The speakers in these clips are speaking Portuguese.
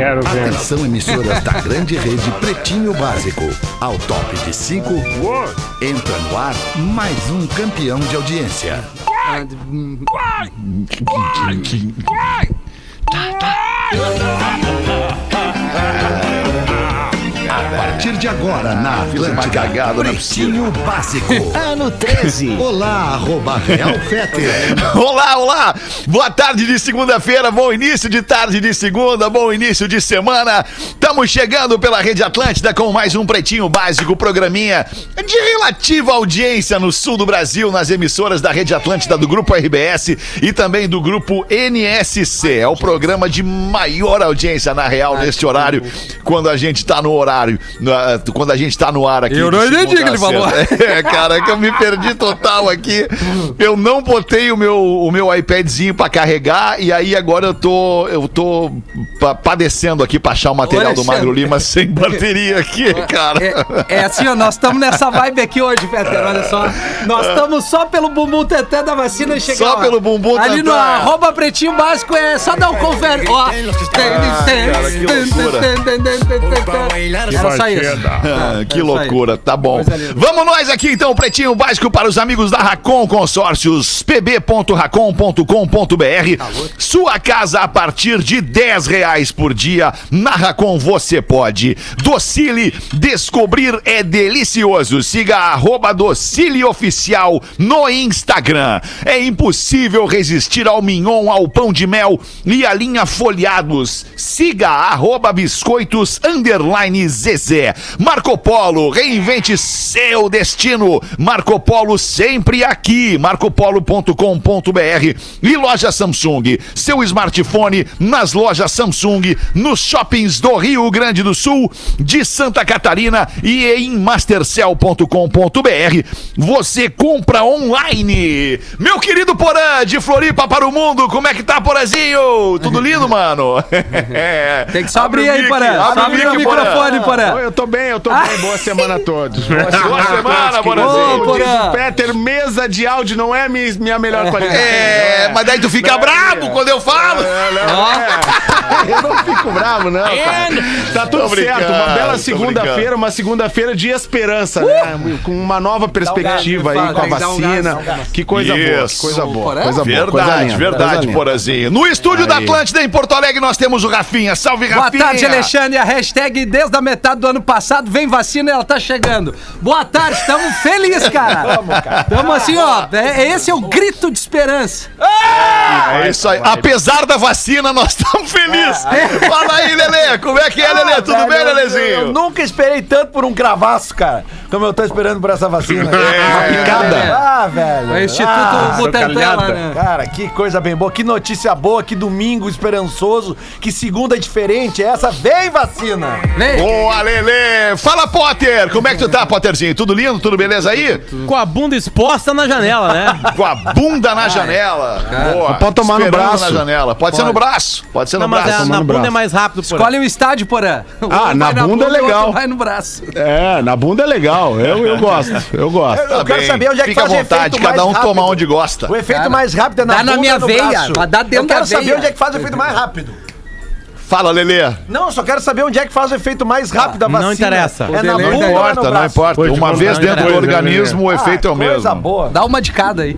Quero ver. Atenção emissoras da grande rede Pretinho Básico. Ao top de 5, entra no ar mais um campeão de audiência. A partir de agora, na Atlântida, cagada na Pretinho Básico. Ano 13. Olá, arroba Real. Olá, olá! Boa tarde de segunda-feira, bom início de tarde de segunda, bom início de semana. Estamos chegando pela Rede Atlântida com mais um Pretinho Básico, programinha de relativa audiência no sul do Brasil, nas emissoras da Rede Atlântida do Grupo RBS e também do Grupo NSC. É o programa de maior audiência, na real, neste horário, quando a gente tá no horário, na- quando a gente tá no ar aqui. Eu não entendi o que ele falou. É, cara, que eu me perdi total aqui. Eu não botei o meu, o meu iPadzinho pra carregar e aí agora eu tô, eu tô pa- padecendo aqui pra achar o material do Alexandre. Magro Lima sem bateria aqui, cara. É, é assim, ó, nós estamos nessa vibe aqui hoje, Peter, olha só. Nós estamos só pelo bumbum teté da vacina e chegar Só lá. pelo bumbum Ali no teté. arroba pretinho básico é só dar um confere. Ó. cara, que loucura. Era só isso. Ah, que é aí. loucura, tá bom. Vamos nós aqui então, Pretinho Básico para os amigos da Racon Consórcios, pb.racon.com.br. Sua casa a partir de 10 reais por dia. Na Racon você pode. Docile, descobrir é delicioso. Siga a arroba Docile Oficial no Instagram. É impossível resistir ao mignon, ao pão de mel e à linha folhados. Siga a arroba biscoitos underline Zezé. Marco Polo, reinvente seu destino. Marco Polo sempre aqui. marcopolo.com.br e loja Samsung. Seu smartphone nas lojas Samsung, nos shoppings do Rio Grande do Sul, de Santa Catarina e em mastercell.com.br. Você compra online. Meu querido Porã, de Floripa para o mundo, como é que tá, Porazinho? Tudo lindo, mano? Tem que só abrir aí, Porã. Só abre o microfone, Porã. Eu tô bem, eu tô bem. Boa semana a todos. Boa Boa semana. Porã. Diz o Peter, mesa de áudio não é mi- minha melhor qualidade. É, mas daí tu fica brabo quando eu falo. É, não, é. Eu não fico bravo, não. Tá tudo Tô certo. Uma bela tô segunda-feira, uma segunda-feira de esperança, né? Com uma nova perspectiva aí com a vacina. Que coisa boa, que coisa boa. Coisa boa, Verdade, verdade. Porazinho. No estúdio da Atlântida, em Porto Alegre, nós temos o Rafinha. Salve, Boa Rafinha. tarde, Alexandre. A hashtag desde a metade do ano passado vem vacina e ela tá chegando. Boa tarde, estamos felizes, cara. Vamos, cara. Estamos assim, ó. é- esse é o grito de esperança. É isso aí. Apesar da vacina, nós estamos felizes. Fala aí, Lelê. Como é que é, Lelê? Tudo Velho, bem, eu- Eu Lelezinho? nunca esperei tanto por um cravaço, cara, como eu tô esperando por essa vacina. É, picada. Ah, velho. O Instituto Ah, Butantan lá, né? Cara, que coisa bem boa, que notícia boa, que domingo esperançoso, que segunda diferente. Essa vem vacina. Vem. Boa, Lelê. Fala, Potter. Como é que tu tá, Potterzinho? Tudo lindo? Tudo beleza aí? Com a bunda exposta na janela, né? Com a bunda na janela. Boa. Pode tomar no Esperando braço. na janela. Pode, ser no braço. Pode ser no Não, mas braço. é, na no bunda braço. é mais rápido, por Escolhe o estádio, porã. Um Ah, na bunda é outro legal. Vai no braço. É, na bunda é legal. Eu, eu gosto, eu gosto. Eu quero bem. saber onde é que Fica à faz vontade, efeito cada um mais toma rápido. onde gosta. O efeito Cara, mais rápido é na dá na bunda minha no veia, braço? vai dar dentro Eu quero da saber veia. onde é que faz o efeito mais rápido. Fala, Lelê. Não, eu só quero saber onde é que faz o efeito mais rápido da não vacina. interessa. É na Não bunda ou Não é importa, não importa. Uma vez dentro do coisa, organismo, o efeito é o Coisa mesmo. boa. Dá uma de cada aí.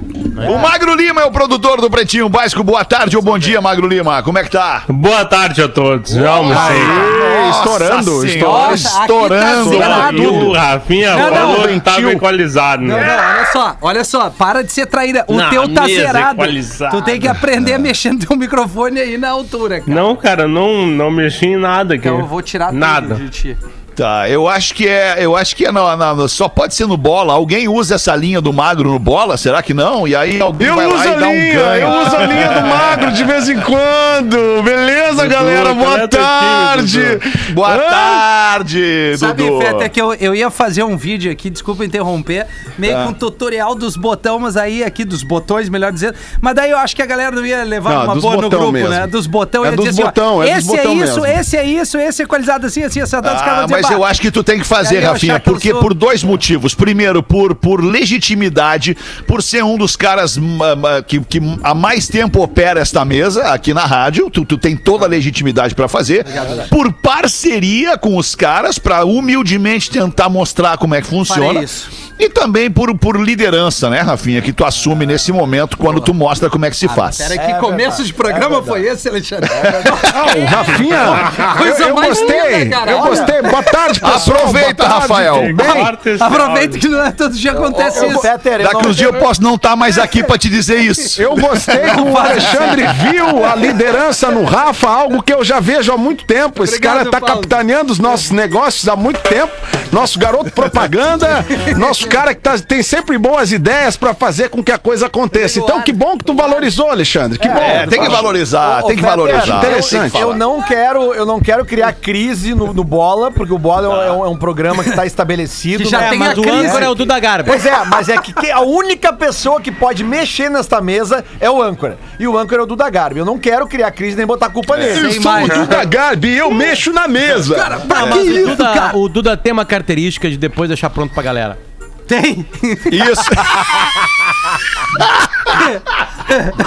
O Magro Lima é o produtor do Pretinho Básico. Boa tarde ou bom dia, Magro Lima. Como é que tá? Boa tarde a todos. Já almocei. Ei, estourando, estourando. tá estourando. zerado. E o Rafinha Não, não, falou que tava equalizado, Não, né? não, olha só, olha só, para de ser traíra. O Na teu tá zerado. equalizada. Tu tem que aprender a mexer no teu microfone aí na altura, cara. Não, cara, não, não mexi em nada aqui. Então eu vou tirar Nada. tudo de ti. Tá, eu acho que é, eu acho que é na, na- só pode ser no bola. Alguém usa essa linha do magro no bola? Será que não? E aí alguém Eu vai lá uso a e dá um linha, ganho. eu uso a linha do magro de vez em quando. Beleza, Dudu, galera? qual Boa é teu time, tarde. Boa Hã? tarde, Sabe, Dudu. Feta, que eu, eu ia fazer um vídeo aqui, desculpa interromper, meio Tá. com tutorial dos botões, mas aí aqui dos botões, melhor dizendo. Mas daí eu acho que a galera não ia levar Não, uma boa no grupo, mesmo. né? Dos botões. É ia dos dizer assim, ó, é dos esse é isso, mesmo. esse é isso, esse é equalizado assim, assim, essa data, Ah, Mas eu acho que tu tem que fazer, Rafinha, porque sou- por dois motivos. Primeiro, por, por legitimidade, por ser um dos caras ma- ma- que, que há mais tempo opera esta mesa aqui na rádio. Tu, tu tem toda a legitimidade pra fazer. Por parceria com os caras, pra humildemente tentar mostrar como é que funciona. E também por, por liderança, né, Rafinha, que tu assume nesse momento quando tu mostra como é que se faz. Pera, que É começo verdade, de programa é foi esse, Alexandre? Ah, o Rafinha, Coisa eu, eu mais gostei, linda, cara. eu Olha. gostei. Boa tarde, pessoal. Aproveita, tarde, Rafael. bem? Aproveita que não é todo dia acontece Ô, isso. Peter, eu Daqui uns dias eu posso não estar mais aqui pra te dizer isso. Eu gostei que o Alexandre viu a liderança no Rafa, algo que eu já vejo há muito tempo. Esse Obrigado, cara tá Paulo. capitaneando os nossos negócios há muito tempo. Nosso garoto propaganda, nosso cara que tá- tem sempre boas ideias pra fazer com que a coisa aconteça. Então, que bom que tu valorizou, Alexandre. Que bom. É, tem que valorizar, tem que valorizar. interessante. Eu, eu não quero, eu não quero criar crise no, no bola, porque o bola é um- é um, é um programa que está estabelecido. Que já né? tem mas a crise. âncora é o Duda Garbi. Pois é, mas é que, que a única pessoa que pode mexer nesta mesa é o âncora. E o âncora é o Duda Garbi. Eu não quero criar crise nem botar culpa nele. Eu sou o Duda Garbi eu mexo na mesa. Ah, mas o, Duda, o Duda tem uma característica de depois deixar pronto pra galera. Tem. Isso.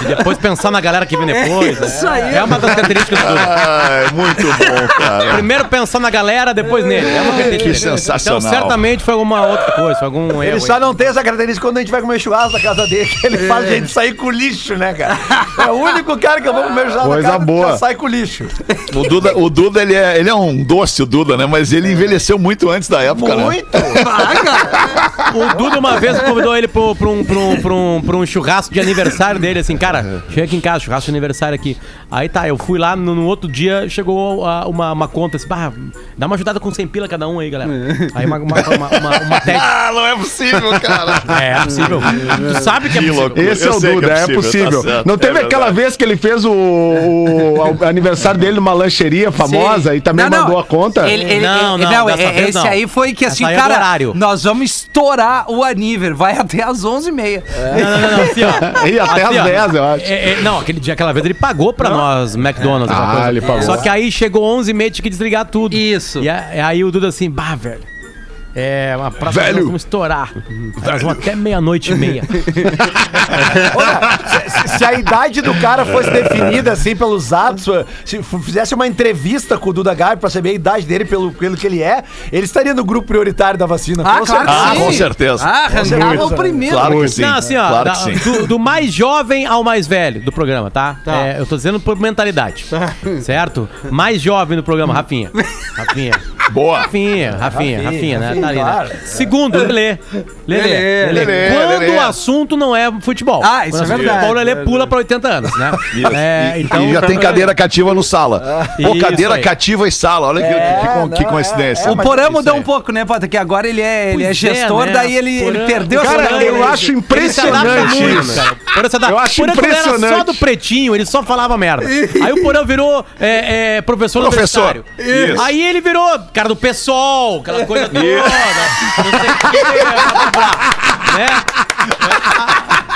E depois pensar na galera que vem depois. né? Isso aí. É uma das características do Duda. Ai, muito bom, cara. Primeiro pensar na galera, depois nele. É uma característica. Que sensacional. Então, certamente foi alguma outra coisa, foi algum Ele erro. só aí. não tem essa característica quando a gente vai comer churrasco na casa dele, que ele faz a gente sair com lixo, né, cara? É o único cara que eu vou comer churrasco Coisa na casa boa. que já sai com lixo. O Duda, o Duda ele, é, ele é um doce, o Duda, né? Mas ele envelheceu muito antes da época, né? Muito! O Duda uma vez convidou ele pro, pro, um, pro, um, pro, um, pro um churrasco de aniversário dele, assim, cara, chega aqui em casa, churrasco de aniversário aqui. Aí tá, eu fui lá, no, no outro dia chegou a- uma, uma conta assim, bah, dá uma ajudada com 100 pila cada um aí, galera. Aí uma, uma, uma, uma, uma. Ah, não é possível, cara. É, é possível. Tu sabe que é possível. Esse Eu é o Duda, é é possível, tá certo, Não teve é aquela vez que ele fez o, o- o aniversário dele numa lancheria famosa e também Não, não. mandou a conta? Ele, ele, Não, ele- não, não, dessa é- vez esse não. aí foi que assim, é cara, horário. nós vamos estourar o Aniver, vai até às 11h30. Não, não, não, não, assim, ó. E até Assim, às ó, 10, eu acho. é, é, não, aquele dia, aquela vez ele pagou pra nós, McDonald's. Ah, coisa. ele pagou. Só que aí chegou 11 e meia, tinha que desligar tudo. Isso. E a- aí o Duda assim, bah, velho. É, uma praça Velho. nós vamos estourar. Nós vamos até meia-noite e meia. Olha, se, se- a idade do cara fosse definida assim pelos atos, se fizesse uma entrevista com o Duda Garbi pra saber a idade dele pelo, pelo que ele é, ele estaria no grupo prioritário da vacina. Ah, com claro que certeza. Ah, com certeza. Ah, arrancava o primeiro. Claro que sim. Não, assim, ó, claro da- que sim. do, do mais jovem ao mais velho do programa, tá? Tá. É, eu tô dizendo por mentalidade. Certo? Mais jovem do programa, Rafinha. Rafinha. Boa. Rafinha, Rafinha, Rafinha, né? Tá ali, claro. né? Segundo, Lelê. Lelê. Lelê, Lelê. Lelê, Quando Lelê. o assunto não é futebol. Ah, isso Quando é o assunto verdade. Futebol, o Lelê pula pra 80 anos, né? É, e, então, e já tem cadeira cativa no sala. Pô, Isso cadeira cativa e sala. Olha que, É, que, que não, coincidência. é, O Porã isso mudou um pouco, né, Pota? Que agora ele é, ele é é, gestor, né? daí ele, ele perdeu Cara, essa eu acho impressionante isso. cara. Eu acho era só impressionante. do pretinho, ele só falava merda. Aí o Porã virou é, é, professor, Professor. universitário. Isso. Aí ele virou cara do PSOL, aquela coisa toda. Não sei o que, né?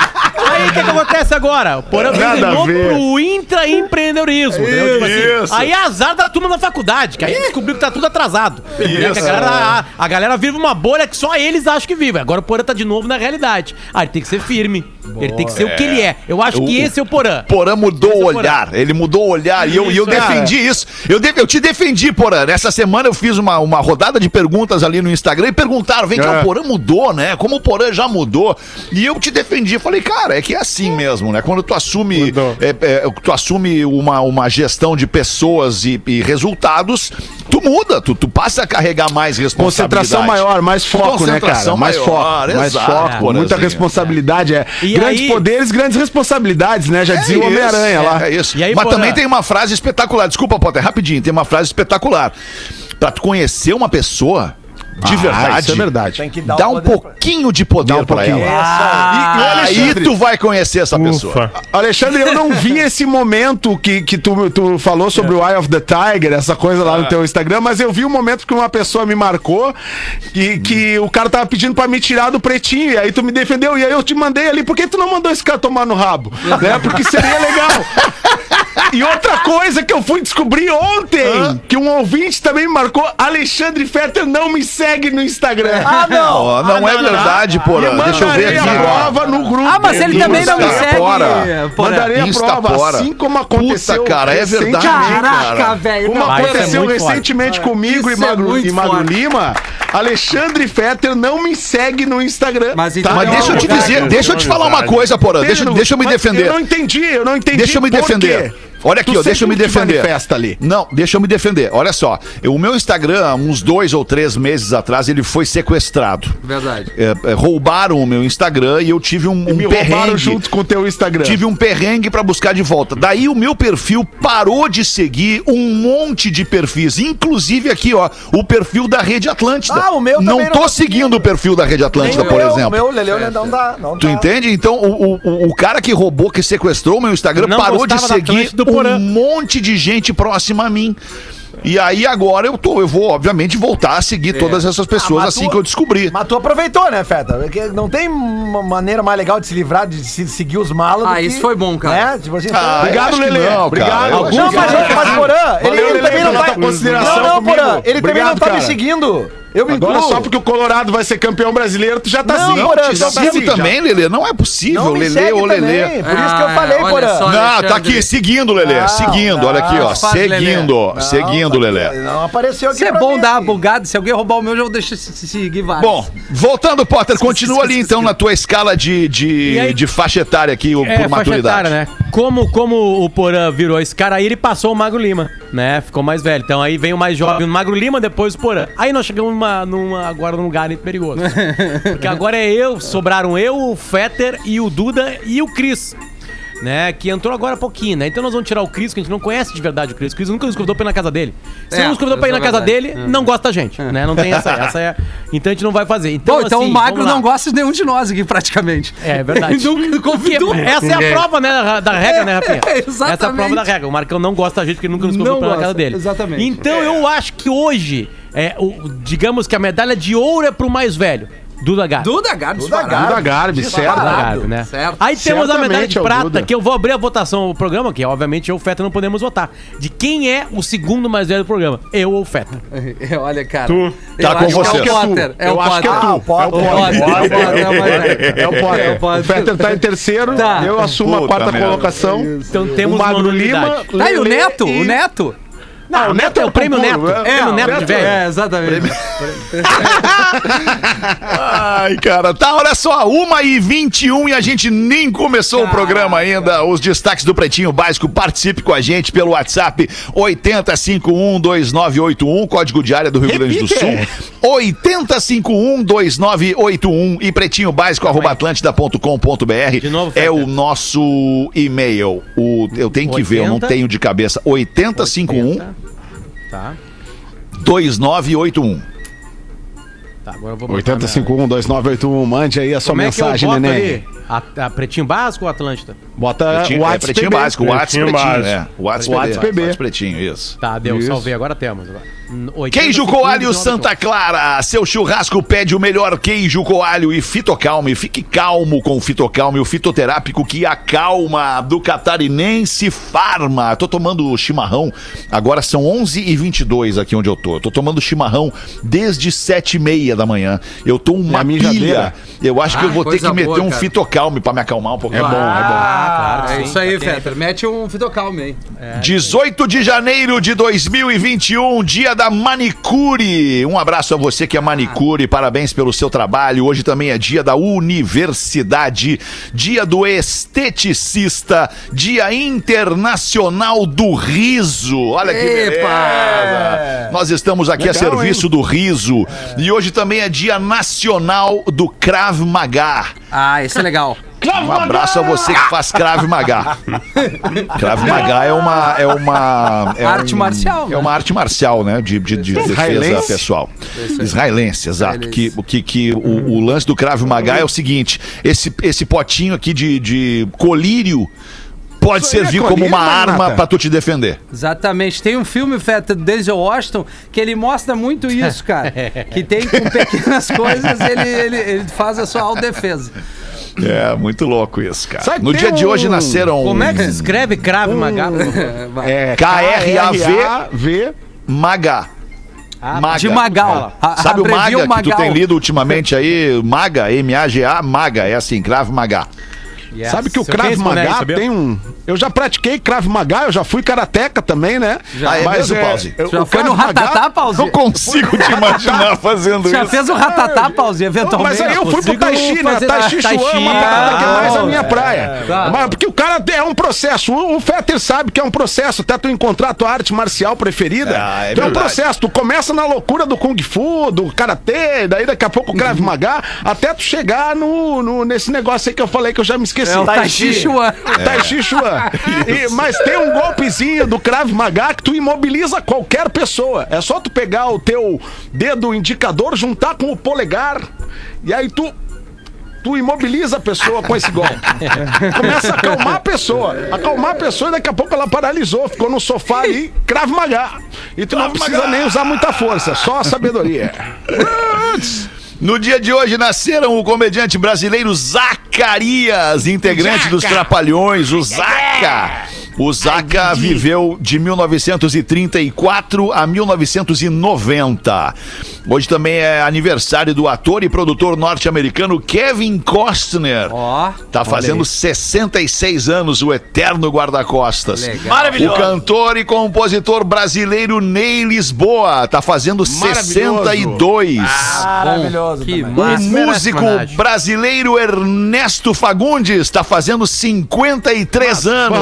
Aí o que, que acontece agora? O Porã Nada virou a ver. pro intraempreendedorismo. entendeu? Tipo assim, Isso. aí é azar da turma da faculdade, que aí descobriu que tá tudo atrasado. Né? Que a, galera, a, a galera vive uma bolha que só eles acham que vive. Agora o Porã tá de novo na realidade. Ah, ele tem que ser firme. Ele tem que ser o que ele é. Eu acho que esse é o Porã. Porã mudou é o o Porã. olhar, ele mudou o olhar e eu, e eu Isso, defendi isso. Eu, de- eu te defendi, Porã. Nessa semana eu fiz uma, uma rodada de perguntas ali no Instagram e perguntaram: vem cá, É. o Porã mudou, né? Como o Porã já mudou. E eu te defendi. Falei, cara, é que é assim mesmo, né? Quando tu assume, é, é, tu assume uma, uma gestão de pessoas e, e resultados, tu muda, tu, tu passa a carregar mais responsabilidade. Concentração maior, mais foco, né, cara? Mais maior, foco, mais foco. Muita responsabilidade. É. E grandes aí- poderes, grandes responsabilidades, né? Já dizia o isso, Homem-Aranha lá. É isso. E aí, Mas Porã? também tem uma frase espetacular. Desculpa, Potter, rapidinho. Tem uma frase espetacular. Pra tu conhecer uma pessoa de Ah, verdade, Isso é verdade. Tem que dar dá um poder pra- pouquinho de poder Dá um pra pouquinho. ela. Ah, E, e Aí tu vai conhecer essa pessoa. Ufa. Alexandre, eu não vi esse momento que, que tu, tu falou sobre o Eye of the Tiger, essa coisa lá no teu Instagram, mas eu vi o momento que uma pessoa me marcou que, que o cara tava pedindo pra me tirar do pretinho, e aí tu me defendeu, e aí eu te mandei ali, por que tu não mandou esse cara tomar no rabo? né? Porque seria legal. E outra coisa que eu fui descobrir ontem, que um ouvinte também me marcou, Alexandre Fetter não me segue no Instagram. Ah, não! Ó, não é verdade, Porã. E Deixa eu ver mandarei aqui. a prova no grupo. Ah, mas ele também não me segue. fora. Porã. Mandarei a prova, fora. assim como aconteceu Puta, cara, é verdade. Caraca, cara. velho. Como não, é aconteceu muito forte. recentemente comigo e Isso é Magro, muito e Magro forte. Lima, Alexandre Fetter não me segue no Instagram. Mas então Mas é deixa eu te verdade. dizer, deixa eu te falar uma coisa, Porã. Deixa, deixa eu me mas defender. Eu não entendi, eu não entendi. Deixa eu me por defender. quê. Olha aqui, ó, deixa eu me defender. manifesta ali. Não, deixa eu me defender. Olha só, eu- o meu Instagram, uns dois ou três meses atrás, ele foi sequestrado. Verdade. É, é, roubaram o meu Instagram e eu tive um, um Me roubaram perrengue. junto com o teu Instagram. Tive um perrengue pra buscar de volta. Daí o meu perfil parou de seguir um monte de perfis, inclusive aqui, ó, o perfil da Rede Atlântida. Ah, o meu não também tô não- seguindo o perfil da Rede Atlântida, Nem por o meu, exemplo. O meu, Leleu, né, não dá. Não Tu dá. entende? Então, o, o, o cara que roubou, que sequestrou o meu Instagram, Não parou de seguir Porã. um monte de gente próxima a mim. E aí agora eu tô, eu vou, obviamente, voltar a seguir todas essas pessoas Ah, assim tu- que eu descobri. Mas tu aproveitou, né, Feta? Porque não tem uma maneira mais legal de se livrar, de se seguir os malas. Ah, do que- isso foi bom, cara. Né? Tipo assim, Ah, Obrigado, Lelê. não, Obrigado. Alguns Não, mas, não. mas Porã, ele, Valeu, ele Lelê, também não tá. consideração Não, não. Porã, ele também não Obrigado, tá me cara. seguindo. Eu me Agora incluo. só porque o Colorado vai ser campeão brasileiro, tu já tá Não, assim. Porã, Te só sigo assim, também, Lelê. Não é possível, Não Lelê ou também, Lelê. Por isso que eu Ah, falei, Porã. só. Não, tá Alexandre. aqui, seguindo, Lelê. Não, seguindo, olha aqui, ó. não faz, Lelê. Seguindo, Não, seguindo, tá- Lelê. Não apareceu aqui Isso é bom mim. dar uma bugada. Se alguém roubar o meu, eu já deixo se seguir vários. Bom, voltando, Potter, continua ali então na tua escala de, de, aí- de faixa etária aqui, o- É, por faixa maturidade. etária, né? Como, como o Porã virou esse cara aí, ele passou o Magro Lima, né? Ficou mais velho. Então aí vem o mais jovem, o Magro Lima, depois o Porã. Aí nós chegamos numa, numa- agora num lugar perigoso. Porque agora é eu, sobraram eu, o Fetter e o Duda e o Cris. Né, que entrou agora há pouquinho, né? Então nós vamos tirar o Cris, que a gente não conhece de verdade o Cris. O Cris nunca nos convidou pra ir na casa dele. Se É, não nos convidou pra ir na é casa verdade. dele, não gosta da gente, né? Não tem essa, essa é... Então a gente não vai fazer. Então, Bom, então assim, o Magro não gosta de nenhum de nós aqui, praticamente. É verdade. Ele nunca convidou. Que- Essa é a prova, né, da- regra, né, Rafinha? É, Essa é a prova exatamente. da regra. O Marcão não gosta da gente porque ele nunca nos convidou Não pra ir na casa dele. exatamente. Então eu acho que hoje, é, o- digamos que a medalha de ouro é pro mais velho, Duda Garbi. Duda Garbi, Duda disparado. Duda Garbi, certo. Duda Garbi, né? Certo. Aí temos a medalha Certamente de é o prata, que eu vou abrir a votação do programa, que obviamente eu e o Feta não podemos votar. De quem é o segundo mais velho do programa? Eu ou o Feta? Olha, cara. Tu. eu Tá com acho você. Que é o Potter. É o Eu acho que é Potter. o. É o Potter. É o Potter, é o. É o. É o. O Fetter tá em terceiro, Tá. eu assumo a Puta quarta merda. colocação. Então O temos Magro uma Lima. Tá, e o Neto? O Neto? Não, o Neto é o prêmio concurso, Neto. é. É, o Neto de velho. É, exatamente. Ai, cara, tá, olha só, 1 e 21 e a gente nem começou o programa ainda. Os destaques do Pretinho Básico, participe com a gente pelo WhatsApp 80512981, código de área do Rio Grande do. Sul. 80512981 e pretinho básico arroba atlântida.com.br De novo, é o nosso e-mail. O, eu tenho que ver, eu não 80? tenho de cabeça. 8051 Tá. 2981. Tá, agora eu vou botar minha- 80512981, mande aí a sua Como é que eu mensagem, voto neném. ali? A, a Pretinho Básico ou Atlântida? Bota Pretinho, o é, pretinho básico, o Pretinho básico. é. O WhatsApp PB. PB. Pretinho, isso. Tá, deu, Isso. salvei, agora temos. Agora. 80, Queijo 50, Coalho 19, Santa Clara, seu churrasco pede o melhor queijo coalho e fitocalme. Fique calmo com o fitocalme, o fitoterápico que acalma do catarinense Farma. Tô tomando chimarrão, agora são 11 e 22 aqui onde eu tô. Eu tô tomando chimarrão desde 7 e meia da manhã. Eu tô uma É pilha. Eu acho que eu Ah, vou ter que meter boa, um cara. fitocalme pra me acalmar um pouquinho. É bom, é bom. Ah, claro. É sim. isso aí, quem- Fetter. Mete um fitocalme aí. 18 de janeiro de 2021, dia da manicure. Um abraço a você que é manicure, parabéns pelo seu trabalho. Hoje também é dia da universidade, dia do esteticista, dia internacional do riso. Olha que Epa! beleza. Nós estamos aqui a Legal, serviço do riso. E hoje também é dia nacional do Krav Maga. Ah, esse é legal. Um abraço a você que faz Krav Maga. Krav Maga é uma. É uma é Arte um- marcial, É né? uma arte marcial, né? De, de, de defesa pessoal. Israelense, exato. Que, Israelense. que, que o, o lance do Krav Maga é o seguinte: esse, esse potinho aqui de, de colírio pode Isso é servir como colírio, uma arma Magnata? pra tu te defender. Exatamente. Tem um filme, Fetter, do Denzel Washington, que ele mostra muito isso, cara. que tem com pequenas coisas, ele, ele, ele faz a sua autodefesa. É, muito louco isso, cara. Sabe, no dia de hoje um- nasceram Como é que se escreve Crave Maga? É K-R-A-V Maga. Maga. De Magal. A- Sabe o Maga que tu Magal. tem lido ultimamente aí? Maga, M-A-G-A, Maga. É assim, Crave Maga. Sabe que o Krav Maga tem um. Eu já pratiquei Krav Maga, eu já fui karateca também, né? Ah, é mesmo, Pause? eu- Já o foi no Krav Maga- Ratatá, Pause? Não consigo te imaginar fazendo Já isso. fez o ratatá, Pause, eventualmente. mas aí eu fui pro Tai Chi, né? Tai Chi Chuan é uma parada que é mais a ah, minha é. praia. Tá. Mas porque o cara é um processo. O, o Fetter sabe que é um processo. Até tu encontrar a tua arte marcial preferida. Ah, é que é um processo. Tu começa na loucura do Kung Fu, do Karatê, daí daqui a pouco o Krav Maga, até tu chegar no, no- nesse negócio aí que eu falei que eu já me esqueci. É o Tai Chi Chuan. Tai Chi Chuan. E- mas tem um golpezinho do Krav Maga que tu imobiliza qualquer pessoa. É só tu pegar o teu dedo indicador, juntar com o polegar, e aí tu. Tu imobiliza a pessoa com esse golpe. Começa a acalmar a pessoa. Acalmar a pessoa e daqui a pouco ela paralisou, ficou no sofá ali, Krav Maga. E tu não precisa nem usar muita força, só a sabedoria. No dia de hoje nasceram o comediante brasileiro Zacarias, integrante dos Trapalhões, o Zaca. O Zaca viveu de 1934 a 1990. Hoje também é aniversário do ator e produtor norte-americano Kevin Costner. Ó, Tá fazendo 66 anos, o eterno guarda-costas. Legal. O cantor e compositor brasileiro Ney Lisboa tá fazendo 62. Maravilhoso. que. O músico brasileiro Ernesto Fagundes está fazendo 53 anos.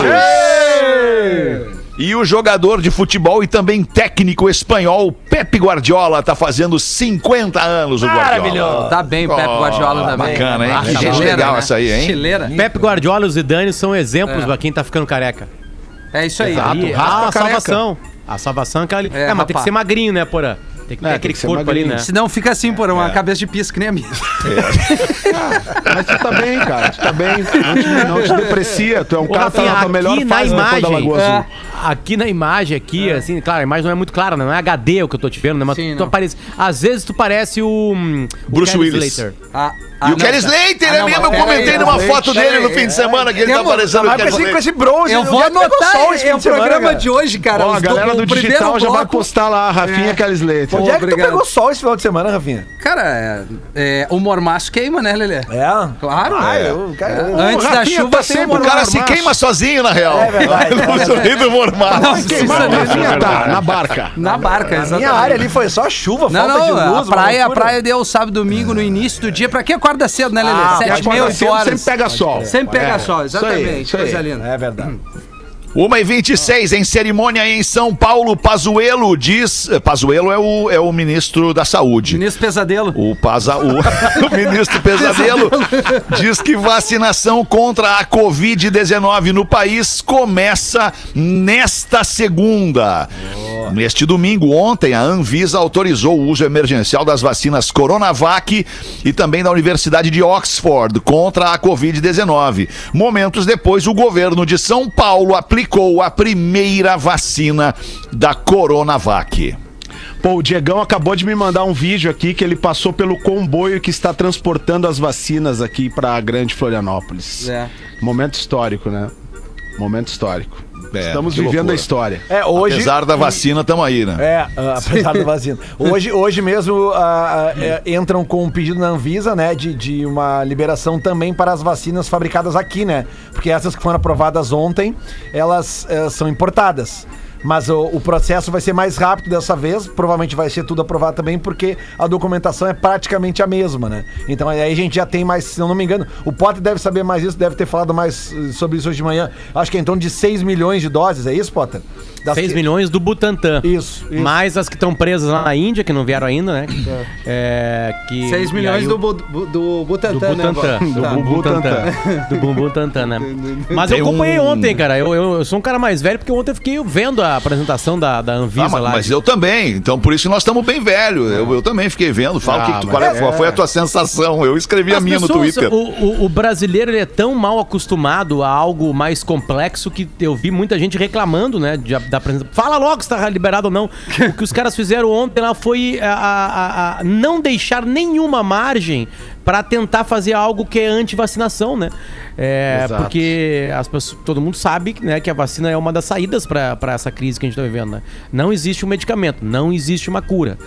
E o jogador de futebol e também técnico espanhol Pepe Guardiola está fazendo 50 anos. O Guardiola. Maravilhoso. Tá bem o Pepe Oh, Guardiola também. bacana, hein? Ah, Que gente chileira, legal né? essa aí, hein? Chileira. Pepe Guardiola e o Zidane são exemplos É. pra quem tá ficando careca. É isso aí. Raspa ah, a salvação. A salvação é aquela ali. É, É, mas tem rapaz. que ser magrinho, né, Porã? Tem que ter É, aquele que corpo ali, né? Senão fica assim, por uma cabeça de pizza que nem a minha. Mas tu tá bem, cara. Tu tá bem. Não te, não te deprecia. Tu é um Ô, cara que tá na tua melhor aqui na fase depois da imagem, Lagoa é. Azul. Aqui na imagem, aqui, assim, claro, a imagem não é muito clara, né? Não é HD o que eu tô te vendo, né? Mas Sim, tu, tu não. aparece. Às vezes tu parece o. hum, o Bruce Kelly Willis. Slater. Ah, E o Kelly Slater, é mesmo? Eu comentei numa foto dele no fim de semana que ele tá aparecendo. Mas com esse, com Slater. esse bronze. Eu vou anotar sol esse é o programa de hoje, cara. Ó, a galera do digital já vai postar lá a Rafinha Kelly Slater. Onde é que tu pegou sol esse final de semana, Rafinha? Cara, é, é, o mormaço queima, né, Lelê? É? Claro. Ah, É. eu, cara, eu- Antes da chuva tá sempre- o cara se queima sozinho, na real. É verdade, é. Não, Mas precisa a. Rafinha tá na barca. Na barca, A exatamente. minha área ali foi só chuva, Não, falta de não, luz. a praia, a praia deu sábado, domingo, no início do dia. Pra quem acorda cedo, né, Lelê? Ah, Sete, meia, oito cedo, horas. Sempre pega sol. Sempre pega sol, Isso aí, exatamente. isso aí. Coisa linda. É verdade. 1 e 26 em cerimônia em São Paulo, Pazuello diz. Pazuello é o, é o ministro da Saúde. Ministro Pesadelo. O, Paza, o, o ministro Pesadelo diz que vacinação contra a Covid-19 no país começa nesta segunda. Neste domingo, ontem, a Anvisa autorizou o uso emergencial das vacinas Coronavac e também da Universidade de Oxford contra a Covid-19. Momentos depois, o governo de São Paulo aplicou a primeira vacina da Coronavac. Pô, o Diegão acabou de me mandar um vídeo aqui que ele passou pelo comboio que está transportando as vacinas aqui para a Grande Florianópolis. É. Momento histórico, né? Momento histórico. É, Estamos vivendo loucura. a história. É, hoje. Apesar da vacina, estamos aí, né? É, ah, apesar da vacina. Hoje, hoje mesmo ah, é, entram com um pedido na Anvisa, né, de, de uma liberação também para as vacinas fabricadas aqui, né? Porque essas que foram aprovadas ontem, elas eh, são importadas. Mas o, o processo vai ser mais rápido dessa vez, provavelmente vai ser tudo aprovado também, porque a documentação é praticamente a mesma, né? Então aí a gente já tem mais, se eu não me engano, o Potter deve saber mais isso, deve ter falado mais eh, sobre isso hoje de manhã. Acho que é torno de 6 milhões de doses, é isso, Potter? Das 6 que- milhões do Butantan. Isso, isso. Mais as que estão presas lá na Índia, que não vieram ainda, né? É, que, 6 e milhões aí do, Bu- Bu- do Butantan, do né? Butantan. Bob? Do Tá. Bumbum Tantan. Do Bumbum Tantan, né? Mas eu acompanhei ontem, cara. Eu, eu, eu sou um cara mais velho, porque ontem eu fiquei vendo a apresentação da, da Anvisa Ah, mas, lá. mas eu também, então por isso que nós estamos bem velhos. Eu, eu também fiquei vendo. Fala Ah, que, tu- qual, é, é- foi a tua sensação. Eu escrevi a As minha no pessoas- Twitter. O, o- o brasileiro ele é tão mal acostumado a algo mais complexo que eu vi muita gente reclamando, né? de- da Fala logo se tá liberado ou não. O que os caras fizeram ontem lá foi a, a- a- a não deixar nenhuma margem para tentar fazer algo que é anti-vacinação, né? É, Exato. porque as pessoas, todo mundo sabe né, que a vacina é uma das saídas para essa crise que a gente está vivendo, né? Não existe um medicamento, não existe uma cura.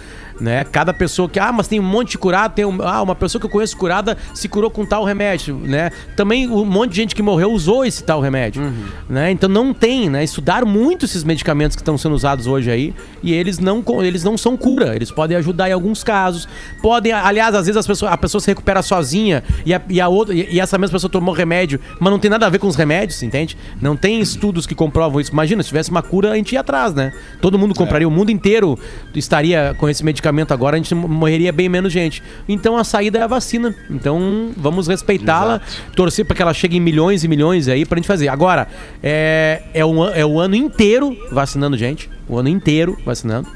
Né? Cada pessoa que, ah, mas tem um monte de curado, tem um- ah, uma pessoa que eu conheço curada se curou com tal remédio, né? Também um monte de gente que morreu usou esse tal remédio, né? Então não tem, né? Estudaram muito esses medicamentos que estão sendo usados hoje aí e eles não, eles não são cura, eles podem ajudar em alguns casos, podem, aliás, às vezes as pessoas, a pessoa se recupera sozinha e a, e a outra, e, e essa mesma pessoa tomou remédio, mas não tem nada a ver com os remédios, entende? Não tem estudos que comprovam isso. Imagina, se tivesse uma cura, a gente ia atrás, né? Todo mundo compraria, o mundo inteiro estaria com esse medicamento agora, a gente morreria bem menos gente. Então a saída é a vacina. Então vamos respeitá-la, torcer para que ela chegue em milhões e milhões aí pra gente fazer. Agora, é, é, um, é o ano inteiro vacinando gente, o ano inteiro vacinando.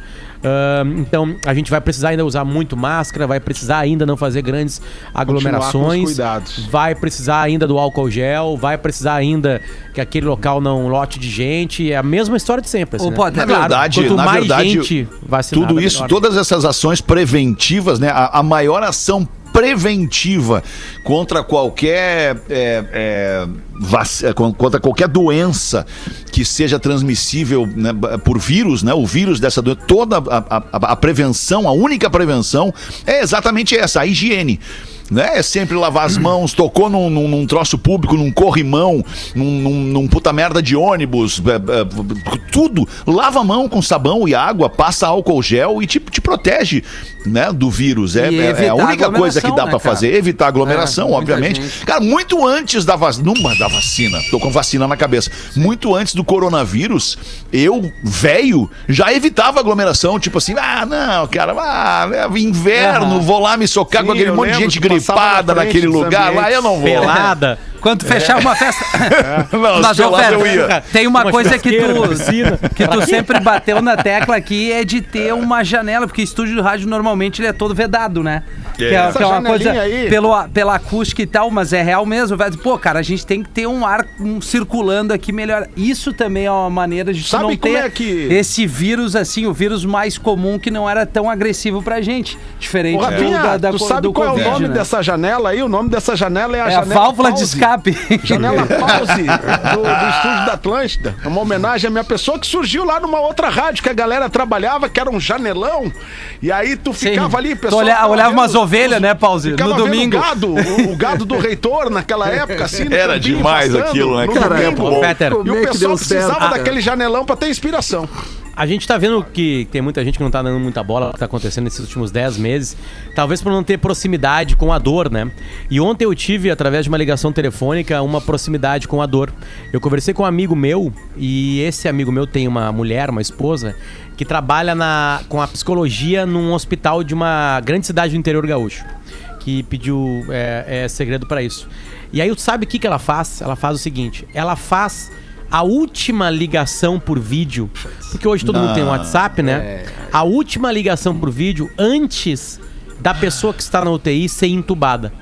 Ahn, então a gente vai precisar ainda usar muito máscara, vai precisar ainda não fazer grandes aglomerações, cuidados. vai precisar ainda do álcool gel, vai precisar ainda que aquele local não lote de gente, é a mesma história de sempre. assim, né? Na verdade, quanto na mais verdade, gente vacinada, tudo isso, melhor. todas essas ações preventivas, né? A, a maior ação preventiva contra qualquer é, é, vac- é, con- contra qualquer doença que seja transmissível né, por vírus, né? O vírus dessa doença, toda a, a- a prevenção, a única prevenção é exatamente essa, a higiene. Né? É sempre lavar as mãos, tocou num, num- num troço público, num corrimão, num, num, num puta merda de ônibus, é, é, tudo. Lava a mão com sabão e água, passa álcool gel e te, te protege né, do vírus. É, é- é a única coisa que dá né, cara? fazer. Evitar aglomeração, É, obviamente. gente. Cara, muito antes da vacina. Numa da vacina, tô com vacina na cabeça. Muito antes do coronavírus, eu, velho, já evitava aglomeração. Tipo assim, ah, não, cara, ah, é inverno, Aham. vou lá me socar Sim, com aquele monte de gente gripada naquele lugar lá, eu não vou. pelada. Quando fechar uma festa. Não, Fer, eu ia. tem uma Uma coisa que tu, piscina. que tu sempre bateu na tecla aqui é de ter uma janela, porque estúdio de rádio normalmente ele é todo vedado, né? Que é, Essa que é uma coisa aí. pelo, pela acústica e tal, mas é real mesmo. velho. Pô, cara, a gente tem que ter um ar um, circulando aqui melhor. Isso também é uma maneira de Sabe não como ter é que- esse vírus, assim, o vírus mais comum que não era tão agressivo pra gente. Diferente Ô, do, Rafinha, da, da, tu sabe do qual é o Covid, nome né? dessa janela aí? O nome dessa janela é a É a janela válvula de pause. Escape. Janela Pause do, do estúdio da Atlântida. É uma homenagem à minha pessoa que surgiu lá numa outra rádio que a galera trabalhava, que era um janelão. E aí tu Sim. ficava ali, Tu pessoal. olha- ficava olhava vendo umas ovelhas, né, Pause? No domingo. O gado, o, o gado do reitor naquela época, assim. no Era campinho, demais passando, aquilo, né? no Cara, domingo. é bom. E o é que pessoal precisava Ah. daquele janelão pra ter inspiração. A gente tá vendo que tem muita gente que não tá dando muita bola que tá acontecendo nesses últimos 10 meses. Talvez por não ter proximidade com a dor, né? E ontem eu tive, através de uma ligação telefônica, uma proximidade com a dor. Eu conversei com um amigo meu, e esse amigo meu tem uma mulher, uma esposa, que trabalha na, com a psicologia num hospital de uma grande cidade do interior gaúcho. Que pediu é, é, segredo pra isso. E aí, sabe o que, que ela faz? Ela faz o seguinte: ela faz a última ligação por vídeo, porque hoje todo mundo tem WhatsApp, né? A última ligação por vídeo antes da pessoa que está na UTI ser entubada.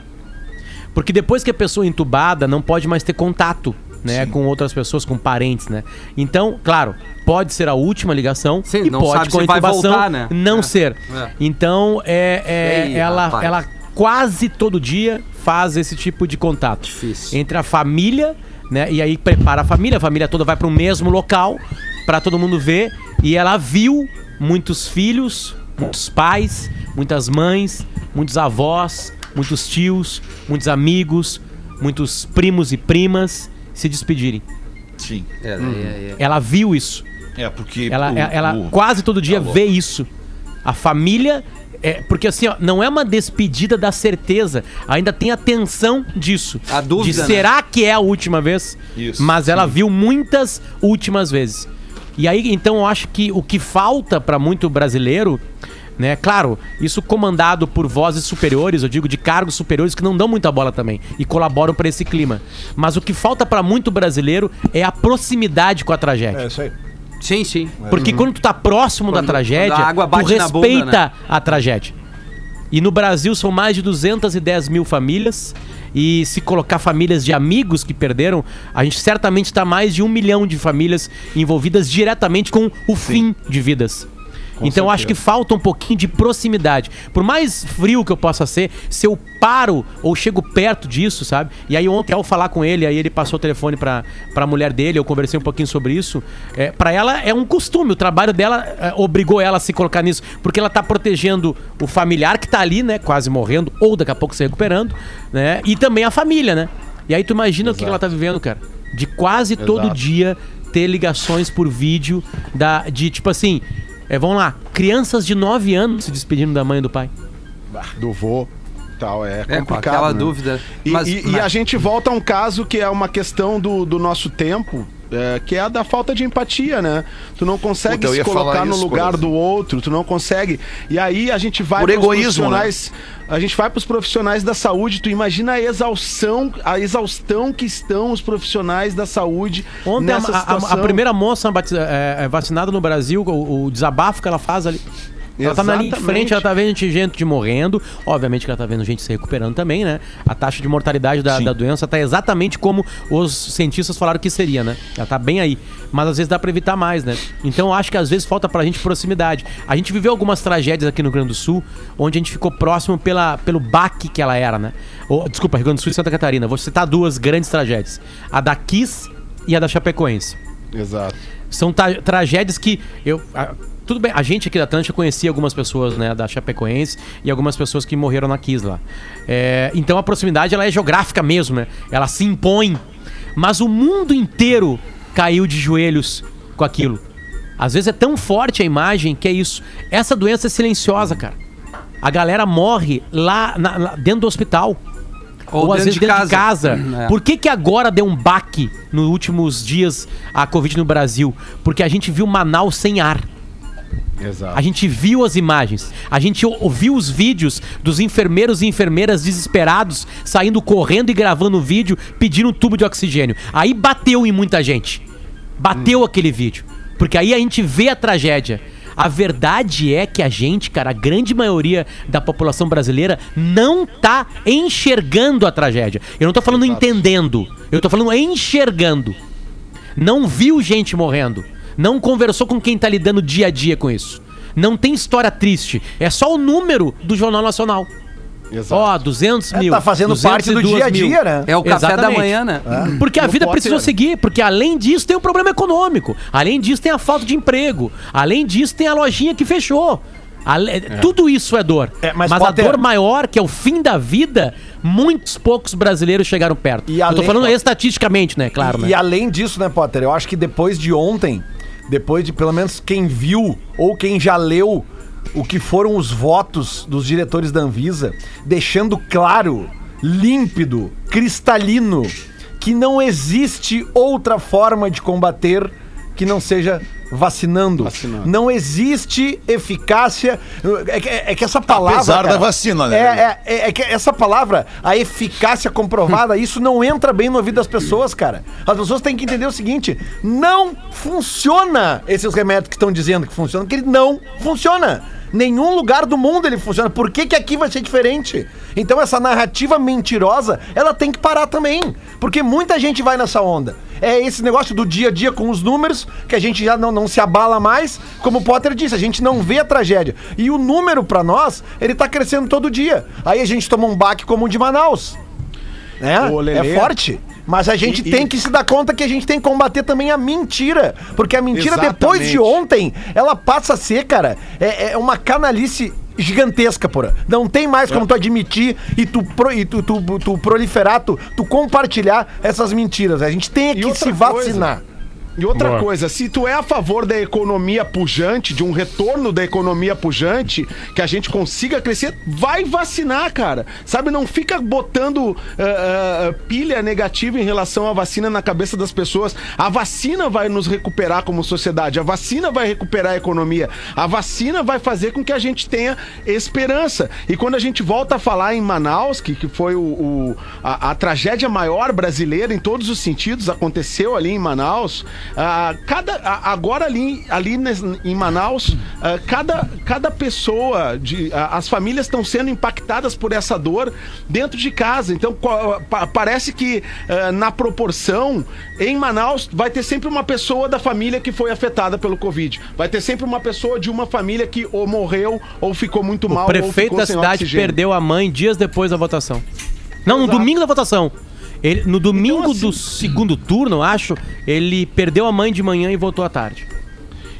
Porque depois que a pessoa é entubada, não pode mais ter contato, né, com outras pessoas, com parentes, né? Então, claro, pode ser a última ligação Sim, e não pode com a intubação voltar, né? não É. ser. É. Então, é, é, Ei, ela, rapaz. ela quase todo dia faz esse tipo de contato Difícil. entre a família, né? E aí prepara a família, a família toda vai para o mesmo local para todo mundo ver. E ela viu muitos filhos, muitos pais, muitas mães, muitos avós, muitos tios, muitos amigos, muitos primos e primas se despedirem. Sim. É, é, é. Ela viu isso. É, porque. Ela, o- ela o- quase todo dia Tá vê isso. A família. É, porque assim, ó, não é uma despedida da certeza. Ainda tem a tensão disso. A dúvida, De né? será que é a última vez? Isso, Mas ela viu muitas últimas vezes. E aí, então, eu acho que o que falta pra muito brasileiro. Né? Claro, isso comandado por vozes superiores, eu digo de cargos superiores que não dão muita bola também e colaboram pra esse clima. Mas o que falta pra muito brasileiro é a proximidade com a tragédia. É isso aí. Sim, sim. Porque quando tu tá próximo da Quando- tragédia, quando a água tu bate na bunda, respeita né? a tragédia. E no Brasil são mais de 210 mil famílias. E se colocar famílias de amigos que perderam, a gente certamente está mais de um milhão de famílias envolvidas diretamente com o fim de vidas. Então eu acho que falta um pouquinho de proximidade. Por mais frio que eu possa ser, se eu paro ou chego perto disso, sabe? E aí ontem ao falar com ele, aí ele passou o telefone pra, pra mulher dele, eu conversei um pouquinho sobre isso. É, para ela é um costume, o trabalho dela é, obrigou ela a se colocar nisso, porque ela tá protegendo o familiar que tá ali, né, quase morrendo ou daqui a pouco se recuperando, né? E também a família, né? E aí tu imagina o que ela tá vivendo, cara? De quase todo Exato. dia ter ligações por vídeo da de tipo assim, é, vamos lá, crianças de 9 anos se despedindo da mãe e do pai. do vô. Tal, é, É, com complicado, aquela né? dúvida. E, Mas- e- e mas- a gente volta a um caso que é uma questão do, do nosso tempo, é, que é a da falta de empatia, né? Tu não consegue Puta, se colocar no lugar do outro, tu não consegue. E aí a gente vai Por pros egoísmo, né? profissionais, a gente vai pros profissionais da saúde, tu imagina a exaustão, a exaustão que estão os profissionais da saúde Ontem a, nessa a- a- a primeira moça é, é, vacinada no Brasil, o, o desabafo que ela faz ali. Ela tá na linha de frente, ela tá vendo gente, morrendo. Obviamente que ela tá vendo gente se recuperando também, né? A taxa de mortalidade da, da doença tá exatamente como os cientistas falaram que seria, né? Ela tá bem aí. Mas às vezes dá pra evitar mais, né? Então eu acho que às vezes falta pra gente proximidade. A gente viveu algumas tragédias aqui no Rio Grande do Sul, onde a gente ficou próximo pela, pelo baque que ela era, né? Ou, desculpa, Rio Grande do Sul e Santa Catarina. Vou citar duas grandes tragédias: a da Kiss e a da Chapecoense. Exato. São ta- tragédias que eu. A- tudo bem, a gente aqui da Atlântica conhecia algumas pessoas, né, da Chapecoense e algumas pessoas que morreram na Kiss lá. É, então a proximidade ela é geográfica mesmo, né? Ela se impõe. Mas o mundo inteiro caiu de joelhos com aquilo. Às vezes é tão forte a imagem que é isso. Essa doença é silenciosa, cara. A galera morre lá, na- lá dentro do hospital. Ou Ou, às vezes de dentro de casa. casa. É. Por que, que agora deu um baque nos últimos dias a Covid no Brasil? Porque a gente viu Manaus sem ar. Exato. A gente viu as imagens, a gente ou- ouviu os vídeos dos enfermeiros e enfermeiras desesperados saindo correndo e gravando o vídeo pedindo um tubo de oxigênio. Aí bateu em muita gente. Bateu aquele vídeo. Porque aí a gente vê a tragédia. A verdade é que a gente, cara, a grande maioria da população brasileira não tá enxergando a tragédia. Eu não tô falando entendendo, eu tô falando enxergando não viu gente morrendo, não conversou com quem tá lidando dia a dia com isso. Não tem história triste, é só o número do Jornal Nacional. Exato. Ó, 200 É, mil. tá fazendo parte do 202 dia a mil. dia, né? É o café da Exatamente. manhã, né? Porque a Não vida precisou ser. seguir, porque além disso tem o problema econômico, além disso tem a falta de emprego, além disso tem a lojinha que fechou. Ale- Tudo isso é dor. É, mas mas a Potter- dor maior, que é o fim da vida, muitos poucos brasileiros chegaram perto. E Eu tô além- falando estatisticamente, né? Claro, e, né? e além disso, né, Potter? Eu acho que depois de ontem, depois de pelo menos quem viu ou quem já leu o que foram os votos dos diretores da Anvisa, deixando claro, límpido, cristalino, que não existe outra forma de combater que não seja vacinando. Vacinando. Não existe eficácia. É que, é que essa palavra. Apesar cara, da vacina, né? É, é, é, é que essa palavra, a eficácia comprovada, isso não entra bem no ouvido das pessoas, cara. As pessoas têm que entender o seguinte: não funciona esses remédios que estão dizendo que funcionam, porque ele não funciona. Nenhum lugar do mundo ele funciona. Por que, que aqui vai ser diferente? Então essa narrativa mentirosa, ela tem que parar também. Porque muita gente vai nessa onda. É esse negócio do dia a dia com os números, que a gente já não, não se abala mais. Como o Potter disse, a gente não vê a tragédia. E o número pra nós, ele tá crescendo todo dia. Aí a gente toma um baque como o de Manaus. Né? É forte. Mas a gente E- tem e- que se dar conta que a gente tem que combater também a mentira. Porque a mentira, Exatamente. depois de ontem, ela passa a ser, cara, é, é uma canalice gigantesca, porra. Não tem mais como tu admitir e tu, pro- e tu, tu- tu proliferar, tu, tu compartilhar essas mentiras. A gente tem que se vacinar. E outra Boa. coisa, se tu é a favor da economia pujante, de um retorno da economia pujante, que a gente consiga crescer, vai vacinar, cara. Sabe, não fica botando ah, ah, pilha negativa em relação à vacina na cabeça das pessoas. A vacina vai nos recuperar como sociedade, a vacina vai recuperar a economia, a vacina vai fazer com que a gente tenha esperança. E quando a gente volta a falar em Manaus, que, que foi o, o- a, a tragédia maior brasileira em todos os sentidos, aconteceu ali em Manaus, ah, cada, agora ali, ali em Manaus, ah, cada, cada pessoa, de, ah, as famílias estão sendo impactadas por essa dor dentro de casa. Então pa- parece que ah, na proporção, em Manaus, vai ter sempre uma pessoa da família que foi afetada pelo Covid. Vai ter sempre uma pessoa de uma família que ou morreu ou ficou muito mal. O prefeito da cidade oxigênio. perdeu a mãe dias depois da votação. Não, no domingo da votação. Ele, no domingo assim- do segundo turno, eu acho, ele perdeu a mãe de manhã e votou à tarde.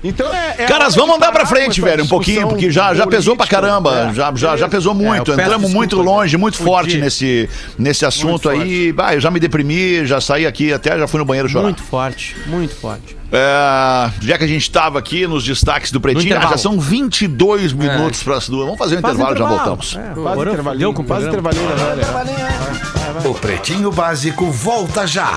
Então é, é Caras, vamos andar pra frente, velho, um pouquinho, porque já, já pesou pra caramba. É. Já, já, já pesou muito. eu peço Entramos muito desculpas, longe, muito forte nesse, nesse assunto aí. Bah, eu já me deprimi, já saí aqui, até já fui no banheiro chorar. Muito forte, muito forte. É, já que a gente tava aqui nos destaques do Pretinho, ah, intervalo. já são 22 minutos pras duas. Vamos fazer um Faz intervalo, já intervalo. voltamos. É, Quase intervalinho, quase velha. O Pretinho Básico volta já.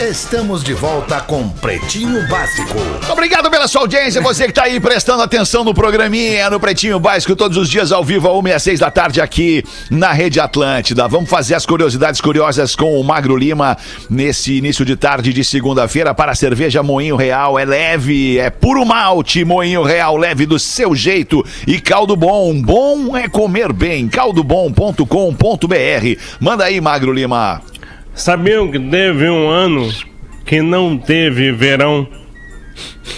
Estamos de volta com Pretinho Básico. Obrigado pela sua audiência, você que tá aí prestando atenção no programinha, no Pretinho Básico, todos os dias ao vivo, a 1 e às 6 da tarde aqui na Rede Atlântida. Vamos fazer as curiosidades curiosas com o Magro Lima nesse início de tarde de segunda-feira para a cerveja Moinho Real. É leve, é puro malte, Moinho Real, leve do seu jeito e caldo bom. Bom é comer bem, caldobom.com.br. Manda aí, Magro Lima. Sabiam que teve um ano que não teve verão?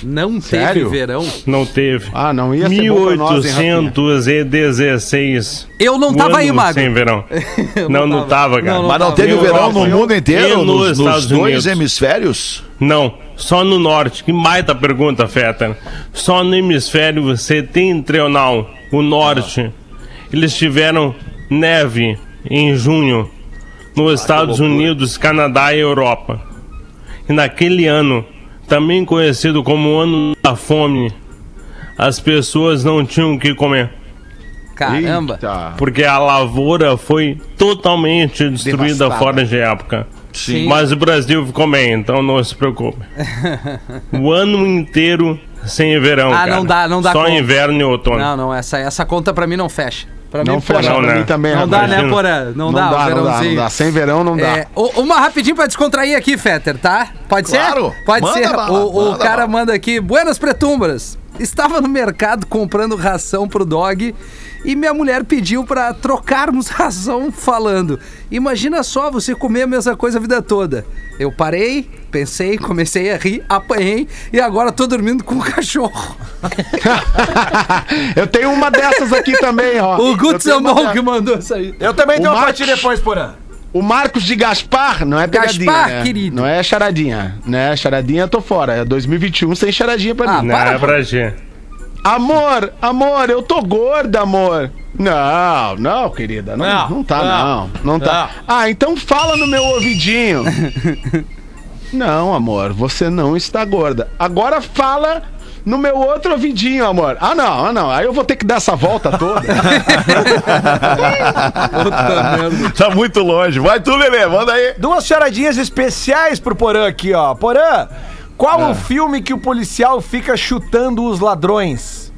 Não Sério? teve verão. Não teve. Ah, não ia ser bom pra nós, hein, Rafinha? 1816. Eu não tava aí, ano Magro. Sem verão. não, não tava, cara. Não, Mas não tava. teve Eu verão no mundo inteiro, E nos nos, nos Estados dois Unidos. hemisférios? Não, só no norte. Que baita pergunta, Feta. Só no hemisfério setentrional, o norte, eles tiveram neve em junho nos Estados Unidos, Canadá e Europa. E naquele ano, também conhecido como o ano da fome, as pessoas não tinham o que comer. Caramba. Eita. Porque a lavoura foi totalmente destruída Devastada. fora de época. Sim. Mas o Brasil ficou bem, então não se preocupe. o ano inteiro sem verão. Ah, cara. não dá- não dá Só conta. inverno e outono. Não, não, essa, essa conta pra mim não fecha. Pra Não mim, fecha não, pra né? mim também, Não dá, rapaz. né, Imagina. Porã? Não, Não dá, dá, não dá, não dá. Sem verão não dá. É, uma rapidinho pra descontrair aqui, Fetter, tá? Pode Claro. ser? Pode Manda ser. bala, o o manda cara bala. manda aqui, Buenas Pretumbras. Estava no mercado comprando ração pro dog e minha mulher pediu pra trocarmos ração falando. Imagina só você comer a mesma coisa a vida toda. Eu parei, pensei, comecei a rir, apanhei e agora tô dormindo com o cachorro. eu tenho uma dessas aqui também, ó. O uma Samon dessas. que mandou isso aí. Eu também O tenho uma Marcos- pra ti depois, Porã. O Marcos de Gaspar, não é pegadinha, Gaspar, né? querido. Não é charadinha. Né? Charadinha eu tô fora. É 2021 sem charadinha pra Ah, mim. Não para, é pra ti. Amor, amor, eu tô gorda, amor. Não, não, querida. Não, Não, não, tá, não, não. Não tá. Ah, então fala no meu ouvidinho. não, amor, você não está gorda. Agora fala no meu outro ouvidinho, amor. Ah, não, ah, não. Aí eu vou ter que dar essa volta toda. Tá muito longe. Vai tu, Lelê, manda aí. Duas charadinhas especiais pro Porã aqui, ó. Porã, qual Ah. o filme que o policial fica chutando os ladrões?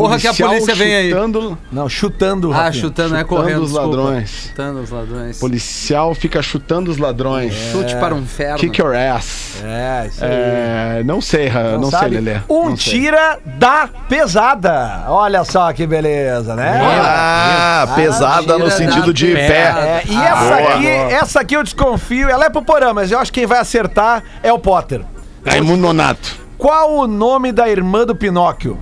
Corra que a polícia vem aí. chutando- Não, chutando. Ah, chutando, é Chutando correndo. os desculpa. ladrões. Chutando os ladrões. Policial fica chutando os ladrões. Chute para um inferno. Kick your ass. É, isso aí. É, não sei, Ra- não, sei? Lelê. Um Não sei. tira da pesada. Olha só que beleza, né? Ah, pesada no tira sentido de pé. É, e Ah, essa boa. aqui, essa aqui eu desconfio, ela é pro Porã, mas eu acho que quem vai acertar é o Potter. Raimundo Nonato. Qual o nome da irmã do Pinóquio?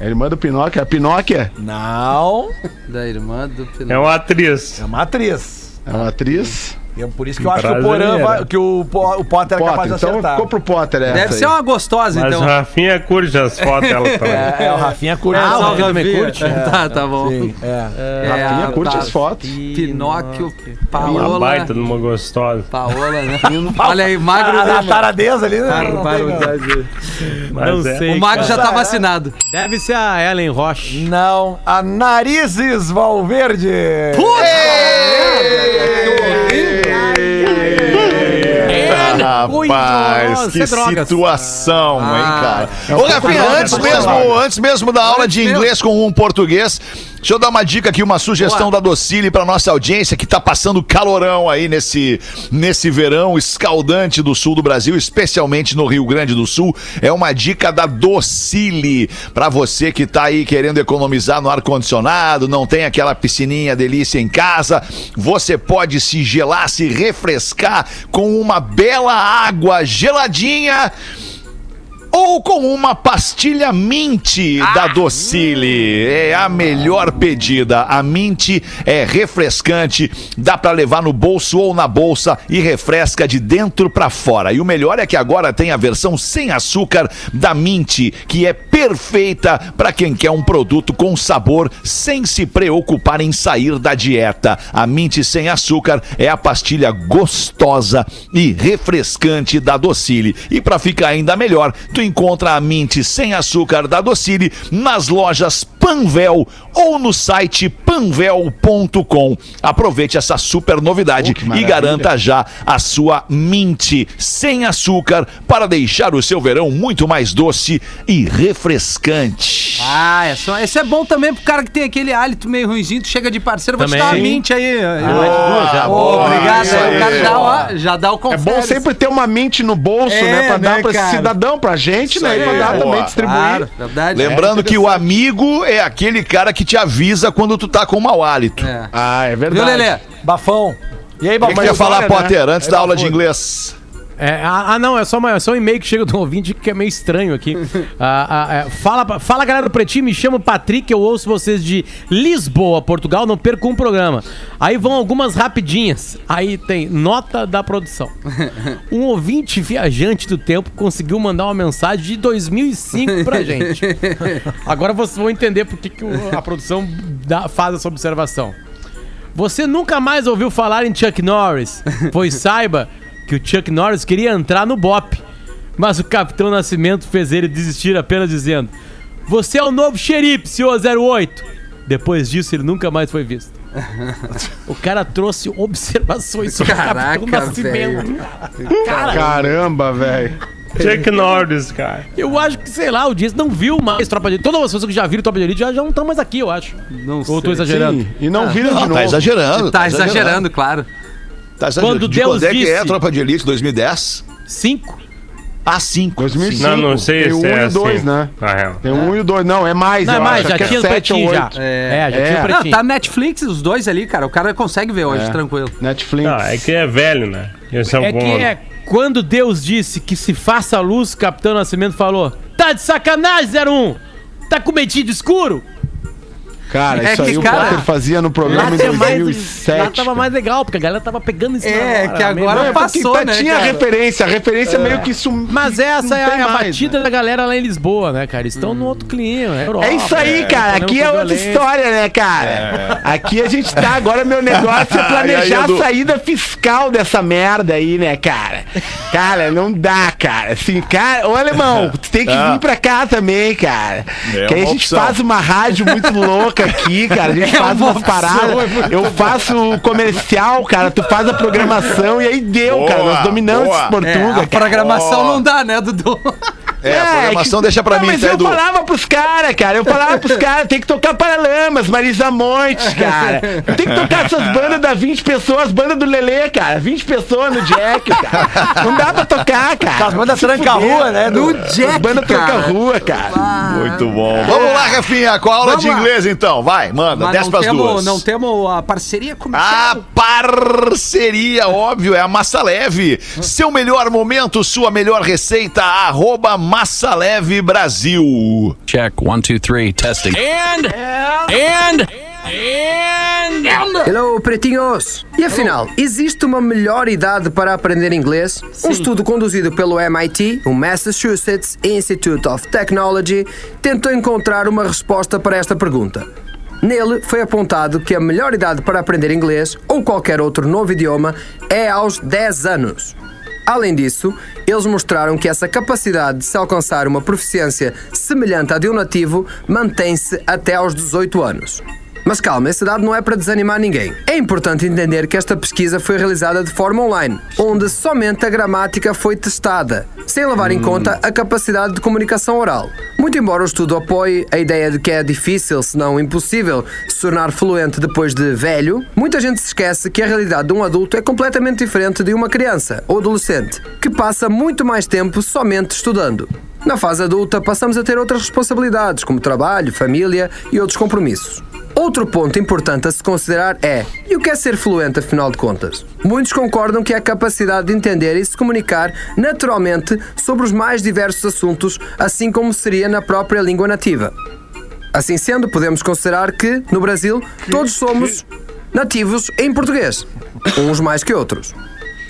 É a irmã do Pinóquio, é a Pinóquia? Não, Da irmã do É Pinóquio. uma atriz. é uma atriz. É uma atriz? É por isso que eu acho que o Porã vai, que o, o Potter é capaz de então acertar. ficou pro Potter essa Deve aí. ser uma gostosa, Mas então. o Rafinha curte as fotos dela também. É, é, o Rafinha curte. Ah, Ah, o Rafinha também curte? Tá, tá bom. Sim, é. É, Rafinha curte as fotos. Pinóquio, Uma Paola. baita de uma gostosa. Paola, né? Olha aí, magro. A, a taradeza ali, né? mano? Não tem, não. Mas Não é. sei. O magro já tá vacinado. Deve ser a Ellen Roche. Não, a Narizes Valverde. Rapaz, que é situação, hein, Ah, cara. é Ô, Rafinha, antes é um pouco mesmo, antes mesmo da aula de inglês com um português, Deixa eu dar uma dica aqui, uma sugestão da Docile para nossa audiência que tá passando calorão aí nesse, nesse verão escaldante do sul do Brasil, especialmente no Rio Grande do Sul. É uma dica da Docile para você que tá aí querendo economizar no ar condicionado, não tem aquela piscininha delícia em casa, você pode se gelar, se refrescar com uma bela água geladinha ou com uma pastilha Mint da Docile. É a melhor pedida. A Mint é refrescante, dá pra levar no bolso ou na bolsa e refresca de dentro pra fora. E o melhor é que agora tem a versão sem açúcar da Mint, que é perfeita pra quem quer um produto com sabor sem se preocupar em sair da dieta. A Mint sem açúcar é a pastilha gostosa e refrescante da Docile. E pra ficar ainda melhor, tu encontra a Mint sem açúcar da Docile nas lojas Panvel ou no site panvel.com. Aproveite essa super novidade Oh, e garanta já a sua Mint sem açúcar para deixar o seu verão muito mais doce e refrescante. Ah, é só, esse é bom também pro cara que tem aquele hálito meio ruimzinho, tu chega de parceiro, vou te Também. dar uma mint aí. Ah, já, boa. obrigado, isso aí, o cara aí. já, ó, já dá o É confere. bom sempre ter uma mente no bolso, É, né? Pra dar né, pra esse cara? cidadão, pra gente, né? E pra aí, dar boa. também distribuir. Claro, verdade. Lembrando que o amigo é aquele cara que te avisa quando tu tá com mau hálito. É. Ah, é Viu, verdade. Lelê? Bafão. E aí, O que, que Bafão? tu ia falar, né? Potter, antes É da aula de inglês? É, ah, ah, não, é só, uma- é só um e-mail que chega do ouvinte que é meio estranho aqui. Ah, ah, é, fala, fala, galera do Pretinho, me chamo Patrick, eu ouço vocês de Lisboa, Portugal, não perco um programa. Aí vão algumas rapidinhas. Aí tem nota da produção. Um ouvinte viajante do tempo conseguiu mandar uma mensagem de 2005 pra gente. Agora vocês vão entender por que, que a produção dá- faz essa observação. Você nunca mais ouviu falar em Chuck Norris, pois saiba que o Chuck Norris queria entrar no BOP, mas o Capitão Nascimento fez ele desistir apenas dizendo: Você é o novo xerife, senhor 08. Depois disso, ele nunca mais foi visto. O cara trouxe observações sobre o Caraca, Capitão Nascimento. Cara, Caramba, velho. Chuck Norris, cara. eu acho que, sei lá, o Dias não viu mais Tropa de Elite. Todas as pessoas que já viram Tropa de Elite já, já não estão mais aqui, eu acho. Não Ou eu tô sei. exagerando? Sim, e não vira de Não, novo. tá exagerando. Tá exagerando, claro. Tá. Quando de Deus quando é que é a disse- Tropa de Elite 2010? Cinco? Ah, 5. 2005. Não, não sei Tem se um é e o dois, assim. né? Na real. Tem um e o dois. Não, é mais. Não, é mais, já que tinha é o sete ou pretinho já. oito. É, já É. tinha o Não, pretinho. tá Netflix os dois ali, cara. O cara consegue ver hoje, tranquilo. Netflix. Não, é que é velho, né? Esse é, um É bom. que é quando Deus disse que se faça luz, Capitão Nascimento falou: Tá de sacanagem, 01! Tá com medinho de escuro? Cara, É isso que, aí cara, o Potter fazia no programa em tinha mais- 2007. lá tava mais legal, porque a galera tava pegando isso É, que agora mesmo. É passou, tá- né, tinha cara? referência. A referência é meio que isso. Mas essa é a mais, batida né? da galera lá em Lisboa, né, cara? Estão no outro clima. É, Europa, É isso aí, cara. problema Aqui é outra violência. história, né, cara? Aqui a gente tá. Agora meu negócio é planejar aí, a saída fiscal dessa merda aí, né, cara? Cara, não dá, cara. Assim, cara. Ô, alemão, tu tem que vir pra cá também, cara. É que aí a gente opção. faz uma rádio muito louca aqui, cara. A gente É faz uma umas paradas. Eu faço o comercial, cara. Tu faz a programação e aí deu, Boa, cara. Nós dominamos boa. esse É, Portuga, a cara. programação Ó. não dá, né, Dudu? É, a programação que- deixa pra Não, mim, Mas tá, eu Edu? falava pros caras, cara. Eu falava pros caras, tem que tocar Paralamas, Marisa Montes, cara. Tem que tocar essas bandas da 20 pessoas, banda do Lelê, cara. 20 pessoas no Jack, cara. Não dá pra tocar, cara. As bandas tranca-rua, né? No Do... As Jack, bandas cara. tranca-rua, cara. Muito bom. Vamos lá, Rafinha, com a aula Vamos de lá. inglês, então. Vai, manda, Mas 10 não pras temos, duas. não temos a parceria com o A parceria, óbvio, é a Massa Leve. Seu melhor momento, sua melhor receita, arroba Massa Leve Brasil. Check one, two, three, testing. And and and Hello, pretinhos! E afinal, existe uma melhor idade para aprender inglês? Um estudo conduzido pelo MIT, o Massachusetts Institute of Technology, tentou encontrar uma resposta para esta pergunta. Nele foi apontado que a melhor idade para aprender inglês ou qualquer outro novo idioma é aos 10 anos. Além disso, eles mostraram que essa capacidade de se alcançar uma proficiência semelhante à de um nativo mantém-se até aos 18 anos. Mas calma, esse dado não é para desanimar ninguém. É importante entender que esta pesquisa foi realizada de forma online, onde somente a gramática foi testada, sem levar em conta a capacidade de comunicação oral. Muito embora o estudo apoie a ideia de que é difícil, se não impossível, se tornar fluente depois de velho, muita gente se esquece que a realidade de um adulto é completamente diferente de uma criança ou adolescente, que passa muito mais tempo somente estudando. Na fase adulta, passamos a ter outras responsabilidades, como trabalho, família e outros compromissos. Outro ponto importante a se considerar é: e o que é ser fluente, afinal de contas? Muitos concordam que é a capacidade de entender e se comunicar naturalmente sobre os mais diversos assuntos, assim como seria na própria língua nativa. Assim sendo, podemos considerar que, no Brasil, todos somos nativos em português, uns mais que outros.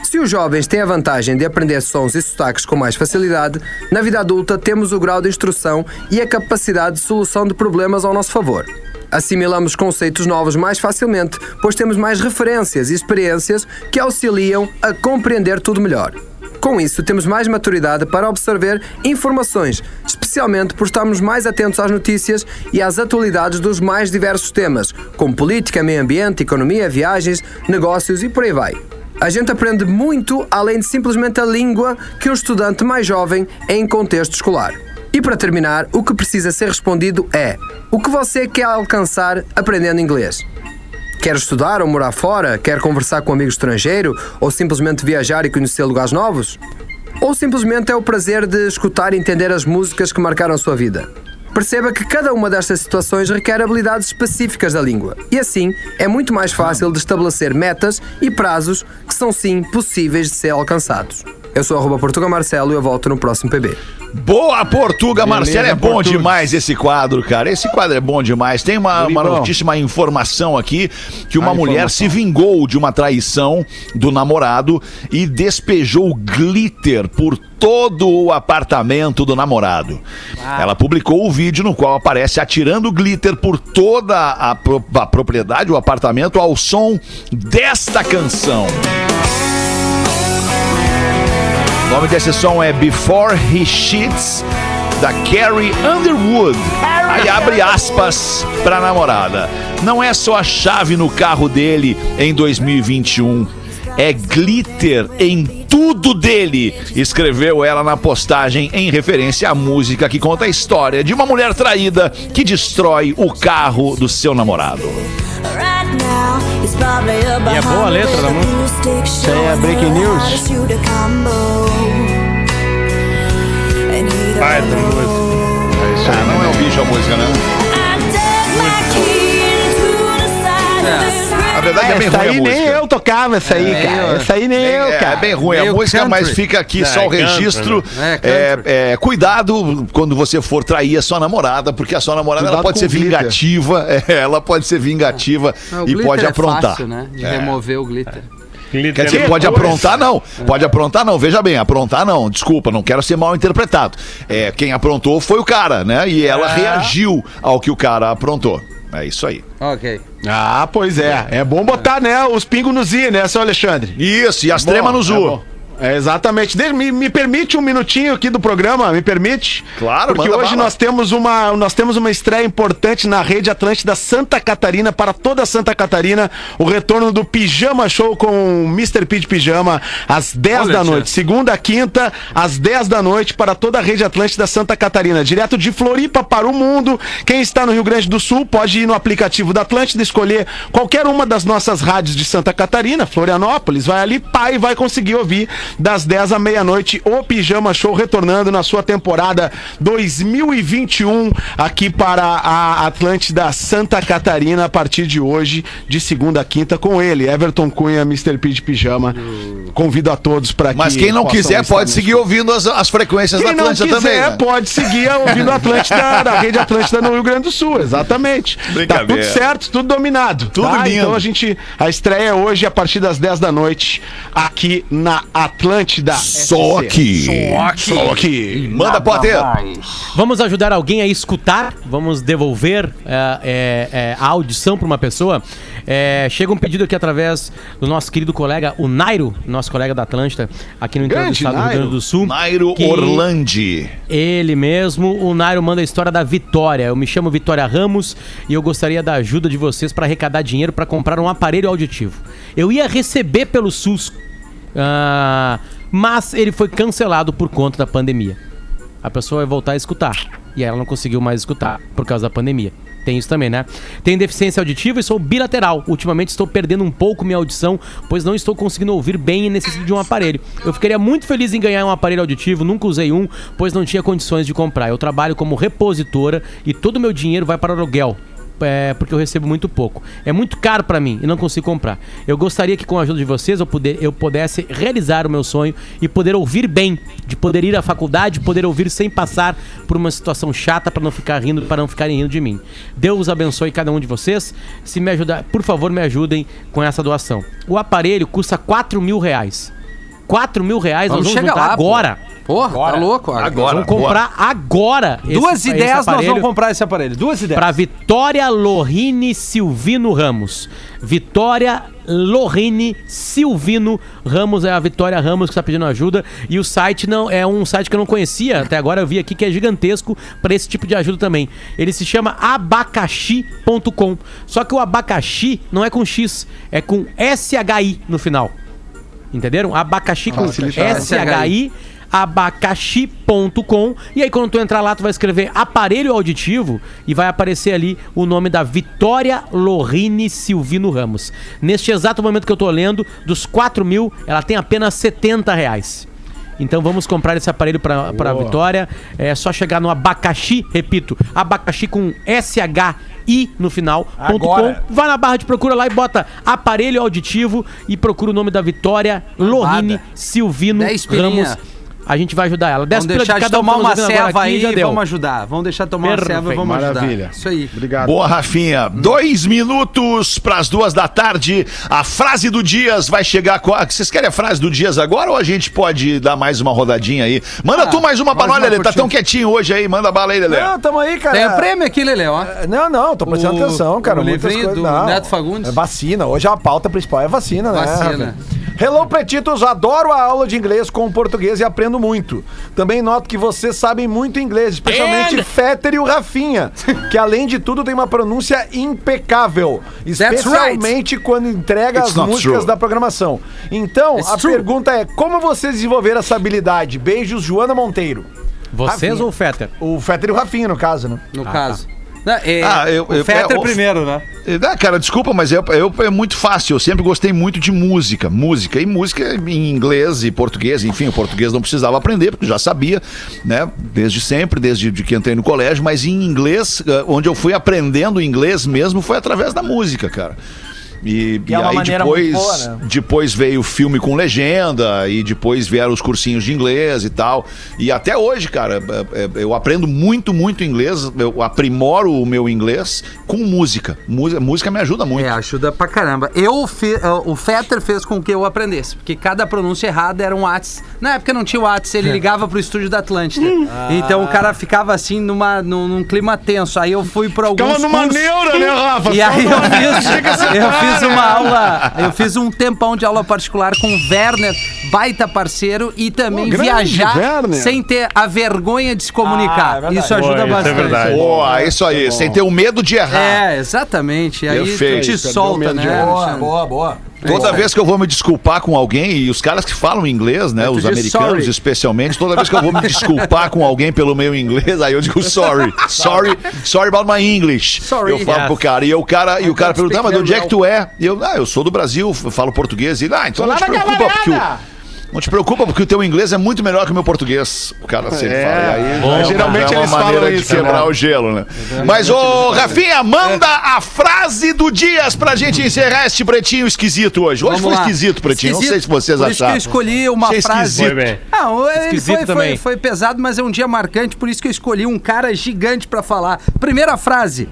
Se os jovens têm a vantagem de aprender sons e sotaques com mais facilidade, na vida adulta temos o grau de instrução e a capacidade de solução de problemas ao nosso favor. Assimilamos conceitos novos mais facilmente, pois temos mais referências e experiências que auxiliam a compreender tudo melhor. Com isso, temos mais maturidade para absorver informações, especialmente por estarmos mais atentos às notícias e às atualidades dos mais diversos temas, como política, meio ambiente, economia, viagens, negócios e por aí vai. A gente aprende muito além de simplesmente a língua que um estudante mais jovem em contexto escolar. E para terminar, o que precisa ser respondido é: o que você quer alcançar aprendendo inglês? Quer estudar ou morar fora? Quer conversar com um amigo estrangeiro? Ou simplesmente viajar e conhecer lugares novos? Ou simplesmente é o prazer de escutar e entender as músicas que marcaram a sua vida? Perceba que cada uma destas situações requer habilidades específicas da língua. E assim, é muito mais fácil de estabelecer metas e prazos que são sim possíveis de ser alcançados. Eu sou arroba Portuga Marcelo e eu volto no próximo PB. Boa Portuga, Marcelo. É bom Portuga. demais esse quadro, cara. Esse quadro é bom demais. Tem uma, uma notícia, uma informação aqui que uma A mulher informação. se vingou de uma traição do namorado e despejou glitter por todo o apartamento do namorado. Ela publicou o vídeo no qual aparece atirando glitter por toda a, pro- a propriedade, o apartamento, ao som desta canção. O nome desse som é Before He Cheats, da Carrie Underwood. Aí abre aspas pra namorada. Não é só a chave no carro dele em 2021. É glitter em tudo dele, escreveu ela na postagem em referência à música que conta a história de uma mulher traída que destrói o carro do seu namorado. E é boa a letra da música. Isso aí é breaking news. Baita música. Ah, não é o bicho a música, né? Na verdade é bem Essa ruim a aí nem música. eu tocava, essa aí, cara. Essa aí nem eu, É, cara. é bem ruim a música, country. mas fica aqui É, só o country, registro. né? É, É, é, cuidado quando você for trair a sua namorada, porque a sua namorada ela pode ser vingativa, é, ela pode ser vingativa e pode é aprontar. Fácil, né? De É. remover o glitter. Quer dizer, é pode aprontar não, pode aprontar não, veja bem, aprontar não, desculpa, não quero ser mal interpretado. É, quem aprontou foi o cara, né? E ela reagiu ao que o cara aprontou. É isso aí. Ok. Ah, pois é. É bom botar, né, os pingos nos i, né, seu Alexandre? Isso, e as Bom, tremas no é Zu. bom. É, exatamente. De- me, me permite um minutinho aqui do programa, me permite? Claro, Porque hoje bala. nós temos uma nós temos uma estreia importante na rede Atlântida Santa Catarina para toda Santa Catarina, o retorno do Pijama Show com o Mr. P de Pijama às 10 Olha, da tia. noite, segunda quinta às 10 da noite para toda a rede Atlântida Santa Catarina, direto de Floripa para o mundo. Quem está no Rio Grande do Sul pode ir no aplicativo da Atlântida escolher qualquer uma das nossas rádios de Santa Catarina, Florianópolis, vai ali, pai, e vai conseguir ouvir das 10 à meia-noite o Pijama Show retornando na sua temporada 2021 aqui para a Atlântida Santa Catarina a partir de hoje, de segunda a quinta, com ele, Everton Cunha, Mr. P de Pijama. Convido a todos para que. Mas quem não quiser pode seguir ouvindo as, as frequências da quem não Atlântida quiser, também. né? pode seguir ouvindo a Atlântida, da rede Atlântida no Rio Grande do Sul, exatamente. Tá tudo certo, tudo dominado. Tudo tá? lindo. Então a gente, a estreia é hoje a partir das 10 da noite aqui na Atlântida. Atlântida. Só aqui. Só aqui. Manda, Potter. Vamos ajudar alguém a escutar, vamos devolver é, é, é, a audição para uma pessoa. É, chega um pedido aqui através do nosso querido colega, o Nairo, nosso colega da Atlântida, aqui no interior do Grande estado do Rio Nairo. Grande do Sul. Nairo Orlandi. Ele mesmo, o Nairo manda a história da Vitória. Eu me chamo Vitória Ramos e eu gostaria da ajuda de vocês para arrecadar dinheiro para comprar um aparelho auditivo. Eu ia receber pelo SUS, ah, mas ele foi cancelado por conta da pandemia. A pessoa vai voltar a escutar e ela não conseguiu mais escutar por causa da pandemia. Tem isso também, né? Tenho deficiência auditiva e sou bilateral. Ultimamente estou perdendo um pouco minha audição, pois não estou conseguindo ouvir bem e necessito de um aparelho. Eu ficaria muito feliz em ganhar um aparelho auditivo, nunca usei um, pois não tinha condições de comprar. Eu trabalho como repositora e todo o meu dinheiro vai para aluguel. É, porque eu recebo muito pouco. É muito caro pra mim e não consigo comprar. Eu gostaria que com a ajuda de vocês eu, puder, eu pudesse realizar o meu sonho e poder ouvir bem, de poder ir à faculdade, poder ouvir sem passar por uma situação chata para não ficar rindo, para não ficarem rindo de mim. Deus abençoe cada um de vocês. Se me ajudar, por favor, me ajudem com essa doação. O aparelho custa 4 mil reais. 4 mil reais Vamos nós vamos chegar juntar lá, pô. Agora. Porra, tá louco? Agora. Vamos comprar agora. esse- Duas esse ideias nós vamos comprar esse aparelho. Duas ideias. Pra Vitória Lorine Silvino Ramos. Vitória Lorine Silvino Ramos é a Vitória Ramos que está pedindo ajuda e o site não é um site que eu não conhecia até agora eu vi aqui que é gigantesco para esse tipo de ajuda também. Ele se chama abacaxi.com. Só que o abacaxi não é com x, é com SHI no final. Entenderam? Abacaxi com Facilitado. SHI abacaxi.com e aí quando tu entrar lá tu vai escrever aparelho auditivo e vai aparecer ali o nome da Vitória Lorine Silvino Ramos. Neste exato momento que eu tô lendo, dos 4 mil, ela tem apenas 70 reais. Então vamos comprar esse aparelho pra, pra Vitória. É só chegar no abacaxi, repito, abacaxi com SHI no final. Agora. com. Vai na barra de procura lá e bota aparelho auditivo e procura o nome da Vitória Lorine Silvino. Ramos. A gente vai ajudar ela. Dez Vamos de deixar de cada um tomar uma ceva aí já e deu. vamos ajudar. Vamos deixar de tomar uma ceva e Perfeito. vamos ajudar. Maravilha. Isso aí. Obrigado. Boa, Rafinha. Dois minutos para as duas da tarde. A frase do Dias vai chegar. Com a... Vocês querem a frase do Dias agora ou a gente pode dar mais uma rodadinha aí? Manda tu mais uma mais nós, Lelê. Tá tão quietinho hoje aí. Manda bala aí, Lelê. Não, tamo aí, cara. Tem prêmio aqui, Lele, ó. Não, não, tô prestando O- atenção, cara. o livrinho coisas. do não. Neto Fagundes. É vacina. Hoje a pauta principal é vacina, né? Vacina. Hello, Pretitos. Adoro a aula de inglês com o português e aprendo muito. Também noto que vocês sabem muito inglês, especialmente Fetter e o Rafinha, que além de tudo tem uma pronúncia impecável. Especialmente quando entrega It's as músicas true. da programação. Então, It's a true. pergunta é: como vocês desenvolveram essa habilidade? Beijos, Joana Monteiro. Vocês Rafinha. ou o Fetter? O Fetter e o Rafinha, no caso, né? No caso. Não, é, Ah, eu- Fetter é, o- primeiro, né? Ah, cara, desculpa, mas eu, eu- é muito fácil. Eu sempre gostei muito de música. Música. E música em inglês e português. Enfim, o português não precisava aprender, porque já sabia, né? Desde sempre, desde de que entrei no colégio. Mas em inglês, eh, onde eu fui aprendendo inglês mesmo, foi através da música, cara. E, E e é aí depois, boa, né? depois veio o filme com legenda e depois vieram os cursinhos de inglês e tal. E até hoje, cara, é, é, eu aprendo muito, muito inglês. Eu aprimoro o meu inglês com música. Música, música me ajuda muito. É, ajuda pra caramba. Eu fi- o Fetter fez com que eu aprendesse, porque cada pronúncia errada era um Whats. Na época não tinha Whats, ele ligava pro estúdio da Atlântida. Então o cara ficava assim numa, num, num clima tenso. Aí eu fui pra alguns Ficava numa cursos- neura, né, Rafa? E aí eu fiz, eu fiz uma aula, eu fiz um tempão de aula particular com o Werner, baita parceiro, e também Pô, viajar Werner. sem ter a vergonha de se Ah, comunicar. é verdade. isso ajuda Pô, isso é bastante. verdade. Boa, isso aí, sem ter o medo de errar. É, exatamente. Aí Perfeito. tu te solta, né? Boa, boa, boa. Toda vez que eu vou me desculpar com alguém, e os caras que falam inglês, né, tu os americanos sorry. especialmente, toda vez que eu vou me desculpar com alguém pelo meu inglês, aí eu digo sorry, sorry, sorry about my English. Sorry. Eu falo Yes. pro cara, e o cara, e o cara pergunta, ah, mas de onde é que tu é? E eu, ah, eu sou do Brasil, falo português. E ah, então não te preocupa, porque o, não te preocupa, porque o teu inglês é muito melhor que o meu português. O cara sempre É, fala. Aí, bom, é uma- geralmente é uma eles falam de isso, quebrar né? o gelo, né? Mas, ô, Rafinha, manda a frase do Dias pra gente encerrar este pretinho esquisito hoje. Hoje Vamos foi lá. esquisito, pretinho. Não sei se vocês por isso que acharam. eu escolhi uma Achei frase. esquisito. Foi bem. Não, ele Esquisito foi, também. foi, foi pesado, mas é um dia marcante, por isso que eu escolhi um cara gigante pra falar. Primeira frase: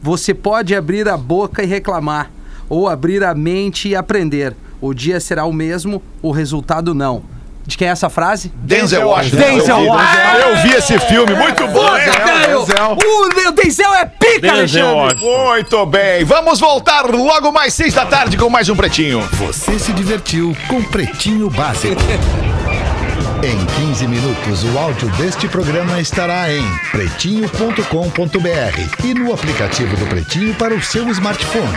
Você pode abrir a boca e reclamar, ou abrir a mente e aprender. O dia será o mesmo, o resultado não. De quem é essa frase? Denzel Washington. Denzel Eu vi- Washington. Eu vi esse filme, muito bom. Velho, Denzel. O Denzel é pica, Denzel Alexandre. Washington. Muito bem, vamos voltar logo mais seis da tarde com mais um Pretinho. Você se divertiu com Pretinho Básico. Em 15 minutos, o áudio deste programa estará em pretinho.com.br e no aplicativo do Pretinho para o seu smartphone.